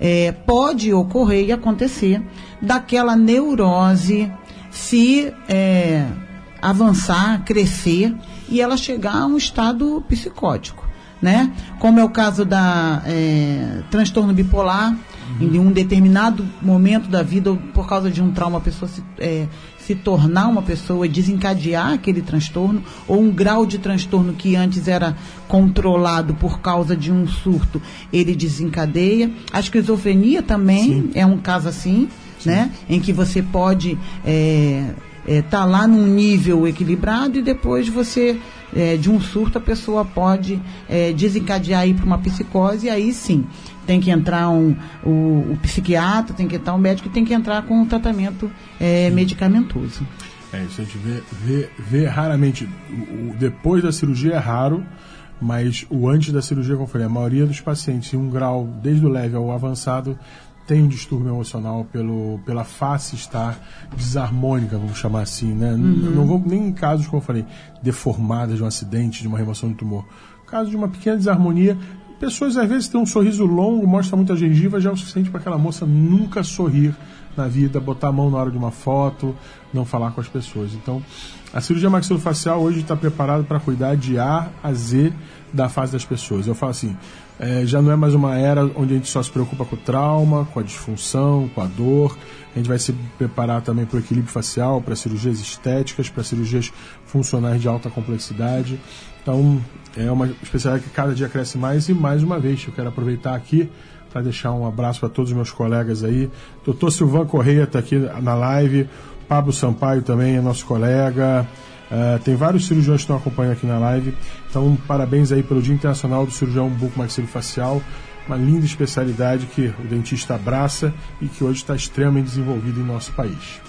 [SPEAKER 6] é, pode ocorrer e acontecer daquela neurose se é, avançar, crescer e ela chegar a um estado psicótico, né? Como é o caso da é, transtorno bipolar, em um determinado momento da vida, por causa de um trauma, a pessoa se, é, se tornar uma pessoa desencadear aquele transtorno, ou um grau de transtorno que antes era controlado por causa de um surto, ele desencadeia. A esquizofrenia também é um caso assim, né? Em que você pode é, tá lá num nível equilibrado e depois você é, de um surto a pessoa pode é, desencadear aí para uma psicose e aí sim tem que entrar um, o, o psiquiatra, tem que entrar um médico tem que entrar com um tratamento é, medicamentoso.
[SPEAKER 4] É, isso a gente vê, vê, vê raramente. O, o depois da cirurgia é raro, mas o antes da cirurgia, como eu falei, a maioria dos pacientes, em um grau, desde o leve ao avançado, tem um distúrbio emocional pelo, pela face estar desarmônica, vamos chamar assim, né? Não vou nem em casos, como eu falei, deformadas de um acidente, de uma remoção de tumor. Caso de uma pequena desarmonia, pessoas às vezes têm um sorriso longo, mostra muita gengiva, já é o suficiente para aquela moça nunca sorrir na vida, botar a mão na hora de uma foto, não falar com as pessoas. Então, a cirurgia maxilofacial hoje está preparada para cuidar de A a Z da fase das pessoas. Eu falo assim, é, já não é mais uma era onde a gente só se preocupa com o trauma, com a disfunção, com a dor. A gente vai se preparar também para o equilíbrio facial, para cirurgias estéticas, para cirurgias funcionais de alta complexidade. Então, é uma especialidade que cada dia cresce mais e mais uma vez eu quero aproveitar aqui para deixar um abraço para todos os meus colegas aí. Doutor Silvan Correia está aqui na live, Pablo Sampaio também é nosso colega. Uh, tem vários cirurgiões que estão acompanhando aqui na live. Então, parabéns aí pelo Dia Internacional do Cirurgião Bucomaxilofacial. Uma linda especialidade que o dentista abraça e que hoje está extremamente desenvolvida em nosso país.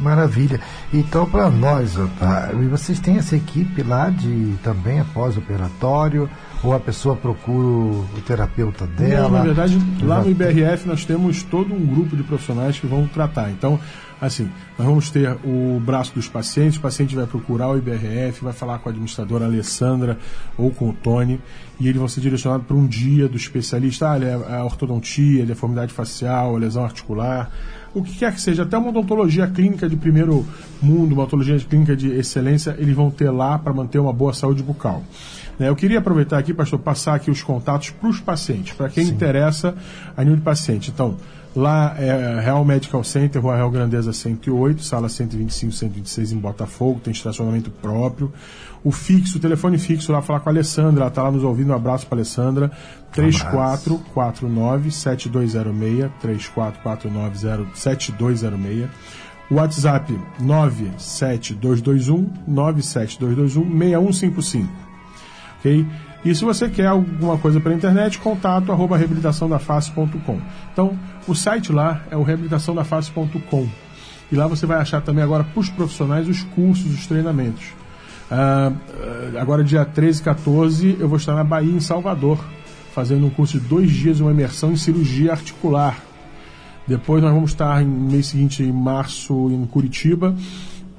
[SPEAKER 2] Maravilha. Então, para nós, tá, vocês têm essa equipe lá de também pós-operatório, ou a pessoa procura o terapeuta dela?
[SPEAKER 4] Não, na verdade, lá no IBRF nós temos todo um grupo de profissionais que vão tratar. Então, assim, nós vamos ter o braço dos pacientes, o paciente vai procurar o IBRF, vai falar com a administradora Alessandra ou com o Tony, e eles vão ser direcionados para um dia do especialista, ah, é a ortodontia, deformidade facial, lesão articular, o que quer que seja, até uma odontologia clínica de primeiro mundo, uma odontologia clínica de excelência, eles vão ter lá para manter uma boa saúde bucal. Né, eu queria aproveitar aqui, pastor, passar aqui os contatos para os pacientes, para quem Sim. interessa a nível de paciente. Então, lá é Real Medical Center, Rua Real Grandeza 108, sala 125, 126 em Botafogo, tem estacionamento próprio. O fixo, o telefone fixo lá, falar com a Alessandra, ela está lá nos ouvindo, um abraço para Alessandra, 3449-7206, 3449-7206. WhatsApp 97221 97221 6155 ok? E se você quer alguma coisa pela internet, contato arroba reabilitaçãodaface.com. Então, o site lá é o reabilitaçãodaface.com. E lá você vai achar também agora para os profissionais os cursos, os treinamentos. Uh, agora, dia 13 e 14, eu vou estar na Bahia, em Salvador, fazendo um curso de dois dias, uma imersão em cirurgia articular. Depois nós vamos estar no mês seguinte, em março, em Curitiba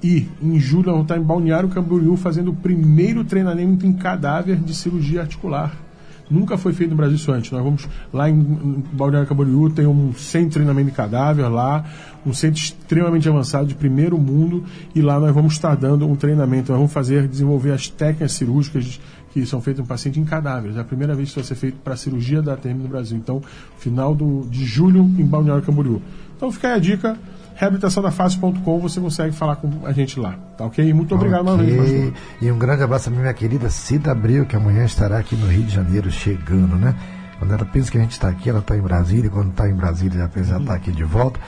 [SPEAKER 4] e em julho nós vamos estar em Balneário Camboriú fazendo o primeiro treinamento em cadáver de cirurgia articular. Nunca foi feito no Brasil isso antes. Nós vamos lá em Balneário Camboriú, tem um centro de treinamento de cadáver lá, um centro extremamente avançado de primeiro mundo, e lá nós vamos estar dando um treinamento. Nós vamos fazer, desenvolver as técnicas cirúrgicas que são feitas no paciente em cadáveres. É a primeira vez que isso vai ser feito para cirurgia da ATM no Brasil. Então, final do, de julho em Balneário Camboriú. Então fica aí a dica reabilitaçãodafácil.com você consegue falar com a gente lá, tá ok? Muito obrigado okay. mais
[SPEAKER 2] vez, E um grande abraço a minha querida Cida Abreu, que amanhã estará aqui no Rio de Janeiro chegando, né? Quando ela pensa que a gente está aqui, ela está em Brasília. Quando está em Brasília, já pensa, ela está aqui de volta.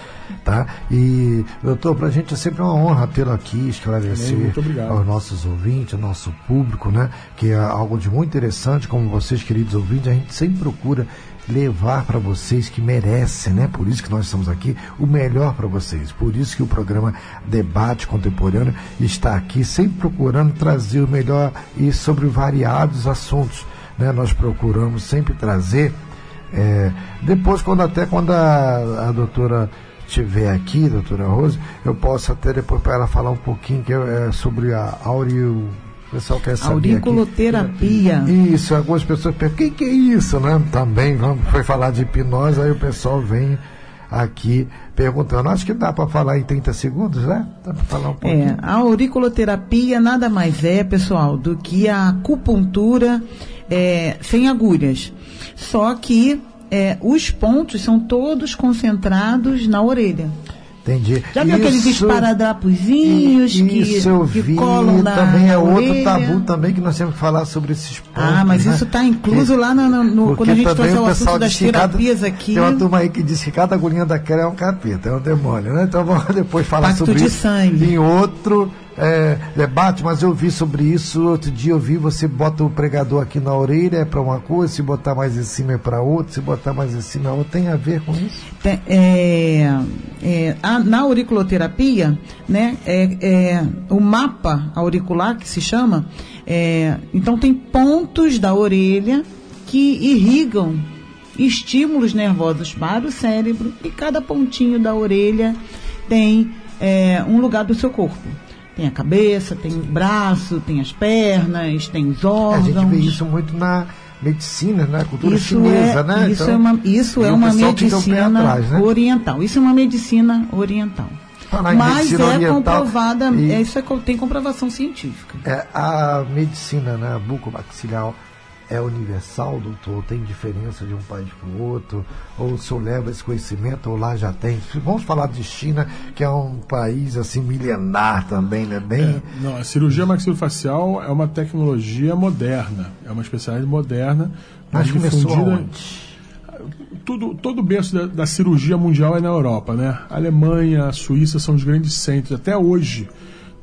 [SPEAKER 2] Tá? E, doutor, para a gente é sempre uma honra tê-lo aqui, esclarecer aos nossos ouvintes, ao nosso público, né? Que é algo de muito interessante, como vocês, queridos ouvintes, a gente sempre procura levar para vocês que merecem, né? Por isso que nós estamos aqui, o melhor para vocês. Por isso que o programa Debate Contemporâneo está aqui, sempre procurando trazer o melhor e sobre variados assuntos. Né? Nós procuramos sempre trazer. É, depois, quando até quando a, a doutora estiver aqui, doutora Rose, eu posso até depois para ela falar um pouquinho que é, sobre a Aureo o pessoal quer saber.
[SPEAKER 6] Auriculoterapia.
[SPEAKER 2] Aqui. Isso, algumas pessoas perguntam, o que, que é isso, né? Também vamos, foi falar de hipnose, aí o pessoal vem aqui perguntando. Acho que dá para falar em 30 segundos, né? Dá para falar um pouquinho.
[SPEAKER 6] É, a auriculoterapia nada mais é, pessoal, do que a acupuntura é, sem agulhas. Só que é, os pontos são todos concentrados na orelha.
[SPEAKER 2] Entendi.
[SPEAKER 6] Já viu isso, aqueles esparadrapozinhos que,
[SPEAKER 2] isso eu vi,
[SPEAKER 6] que colam na
[SPEAKER 2] Também
[SPEAKER 6] é
[SPEAKER 2] outro tabu também que nós temos que falar sobre esses pontos.
[SPEAKER 6] Ah, mas
[SPEAKER 2] né?
[SPEAKER 6] isso está incluso lá no, no quando a gente trouxe o assunto das terapias
[SPEAKER 2] cada,
[SPEAKER 6] aqui.
[SPEAKER 2] Tem uma turma aí que diz que cada agulhinha daquela é um capeta, é um demônio, né? Então vamos depois falar
[SPEAKER 6] Pacto
[SPEAKER 2] sobre
[SPEAKER 6] de
[SPEAKER 2] isso
[SPEAKER 6] sangue.
[SPEAKER 2] em outro é, debate, mas eu vi sobre isso. Outro dia eu vi você bota o pregador aqui na orelha é para uma coisa, se botar mais em cima é para outra, se botar mais em cima é outra. Tem a ver com isso?
[SPEAKER 6] É, é, a, na auriculoterapia, né, é, é, o mapa auricular que se chama, é, então tem pontos da orelha que irrigam estímulos nervosos para o cérebro e cada pontinho da orelha tem é, um lugar do seu corpo. Tem a cabeça, tem o braço, tem as pernas, tem os órgãos.
[SPEAKER 2] É, a gente vê isso muito na medicina, na cultura
[SPEAKER 6] isso
[SPEAKER 2] chinesa,
[SPEAKER 6] é,
[SPEAKER 2] né?
[SPEAKER 6] Isso
[SPEAKER 2] então,
[SPEAKER 6] é uma, isso é uma medicina atrás, né? oriental. Isso é uma medicina oriental. Mas é oriental, comprovada, e, é, isso é, tem comprovação científica.
[SPEAKER 2] É, a medicina né, bucomaxiliar é universal, doutor? Tem diferença de um país para o outro? Ou o senhor leva esse conhecimento, ou lá já tem? Vamos falar de China, que é um país assim milenar também, né? Bem...
[SPEAKER 4] É, não, a cirurgia maxilofacial é uma tecnologia moderna, é uma especialidade moderna,
[SPEAKER 2] mas começou onde?
[SPEAKER 4] Tudo, todo o berço da, da, cirurgia mundial é na Europa, né? A Alemanha, a Suíça são os grandes centros. Até hoje,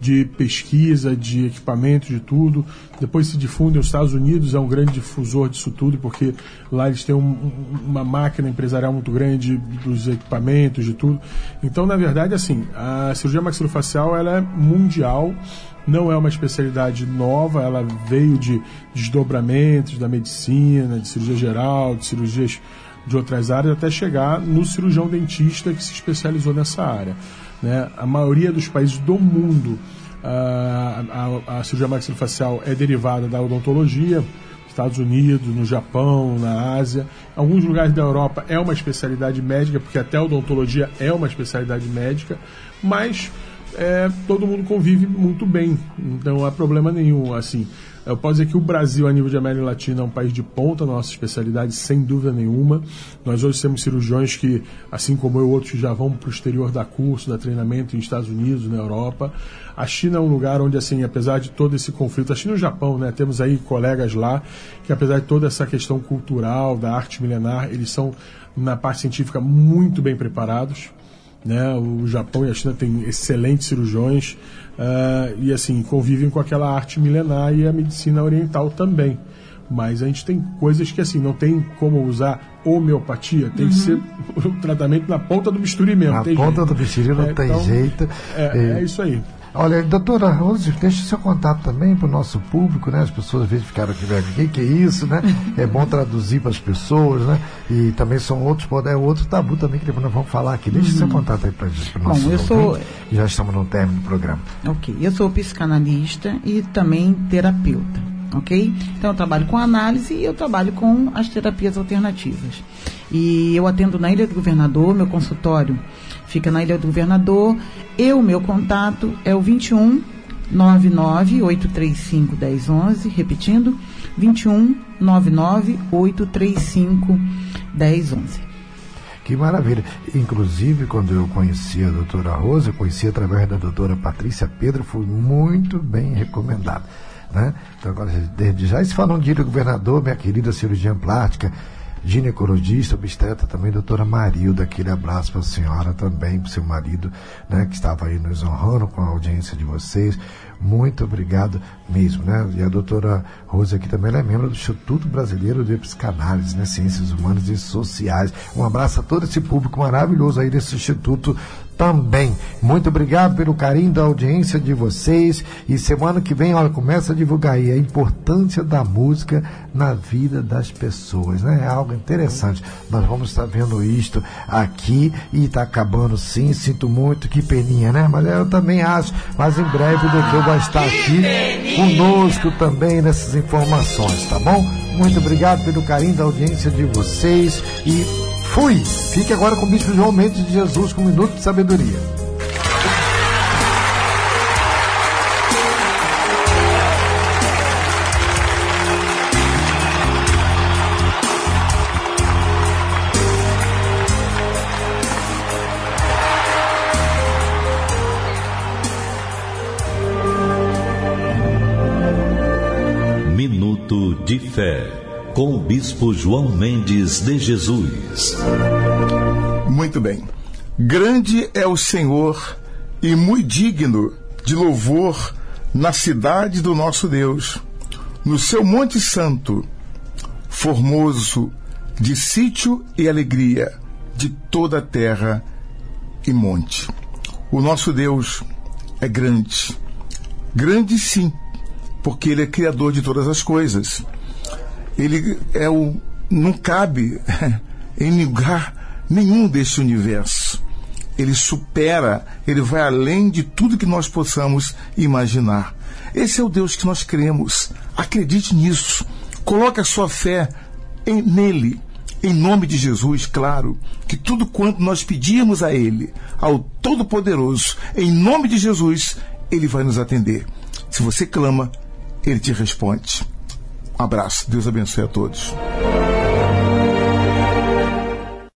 [SPEAKER 4] de pesquisa, de equipamento, de tudo. Depois se difunde, os Estados Unidos é um grande difusor disso tudo, porque lá eles têm um, uma máquina empresarial muito grande dos equipamentos, de tudo. Então, na verdade, assim, a cirurgia maxilofacial ela é mundial, não é uma especialidade nova, ela veio de desdobramentos da medicina, de cirurgia geral, de cirurgias de outras áreas, até chegar no cirurgião dentista que se especializou nessa área. Né? A maioria dos países do mundo, a, a, a cirurgia maxilofacial é derivada da odontologia, Estados Unidos, no Japão, na Ásia. Alguns lugares da Europa é uma especialidade médica, porque até a odontologia é uma especialidade médica, mas é, todo mundo convive muito bem, então não há problema nenhum. Assim, eu posso dizer que o Brasil, a nível de América Latina, é um país de ponta nossa especialidade, sem dúvida nenhuma. Nós hoje temos cirurgiões que, assim como eu, outros já vão para o exterior dar curso, dar treinamento em Estados Unidos, na Europa. A China é um lugar onde, assim, apesar de todo esse conflito, a China e o Japão, né, temos aí colegas lá que, apesar de toda essa questão cultural, da arte milenar, eles são, na parte científica, muito bem preparados. Né? O Japão e a China têm excelentes cirurgiões uh, e assim convivem com aquela arte milenar e a medicina oriental também. Mas a gente tem coisas que assim não tem como usar homeopatia, tem uhum. que ser o tratamento na ponta do bisturi mesmo.
[SPEAKER 2] Na ponta
[SPEAKER 4] jeito.
[SPEAKER 2] do bisturi não é, tem então, jeito.
[SPEAKER 4] É, é, é isso aí.
[SPEAKER 2] Olha, doutora Rose, deixe seu contato também para o nosso público, né? As pessoas às vezes ficaram aqui, o que, é isso, né? É bom traduzir para as pessoas, né? E também são outros, é outro tabu também que depois nós vamos falar aqui. Deixe uhum. seu contato aí para o nosso
[SPEAKER 6] Bom, eu sou...
[SPEAKER 2] Já estamos no término do programa.
[SPEAKER 6] Ok, eu sou psicanalista e também terapeuta, ok? Então eu trabalho com análise e eu trabalho com as terapias alternativas. E eu atendo na Ilha do Governador, meu consultório fica na Ilha do Governador. Eu, meu contato é o 21 99 835 1011, repetindo, 21 99 835 1011.
[SPEAKER 2] Que maravilha. Inclusive, quando eu conheci a doutora Rosa, eu conheci através da doutora Patrícia Pedro, foi muito bem recomendado. Né? Então, agora, desde já, se falam de governador, minha querida cirurgiã plástica, ginecologista, obstetra também, doutora Marilda, aquele abraço para a senhora também, para o seu marido, né, que estava aí nos honrando com a audiência de vocês. Muito obrigado mesmo, né? E a doutora Rosa aqui também, ela é membro do Instituto Brasileiro de Psicanálise, né? Ciências Humanas e Sociais. Um abraço a todo esse público maravilhoso aí desse instituto também. Muito obrigado pelo carinho da audiência de vocês. E semana que vem, olha, começa a divulgar aí a importância da música na vida das pessoas, né? É algo interessante. Nós vamos estar vendo isto aqui e está acabando sim. Sinto muito, que peninha, né? Mas eu também acho. Mas em breve o doutor vai estar aqui conosco também nessas informações, tá bom? Muito obrigado pelo carinho da audiência de vocês e Fui! Fique agora com o Bispo João Mendes de Jesus com um minuto de sabedoria.
[SPEAKER 1] Minuto de Fé com o Bispo João Mendes de Jesus.
[SPEAKER 3] Muito bem. Grande é o Senhor e muito digno de louvor na cidade do nosso Deus, no seu Monte Santo, formoso de sítio e alegria de toda a terra e monte. O nosso Deus é grande. Grande sim, porque Ele é Criador de todas as coisas ele é o não cabe em lugar nenhum desse universo. Ele supera, ele vai além de tudo que nós possamos imaginar. Esse é o Deus que nós cremos. Acredite nisso. Coloque a sua fé em, nele. Em nome de Jesus, claro, que tudo quanto nós pedimos a Ele, ao Todo-Poderoso, em nome de Jesus, Ele vai nos atender. Se você clama, Ele te responde. Um abraço. Deus abençoe a todos.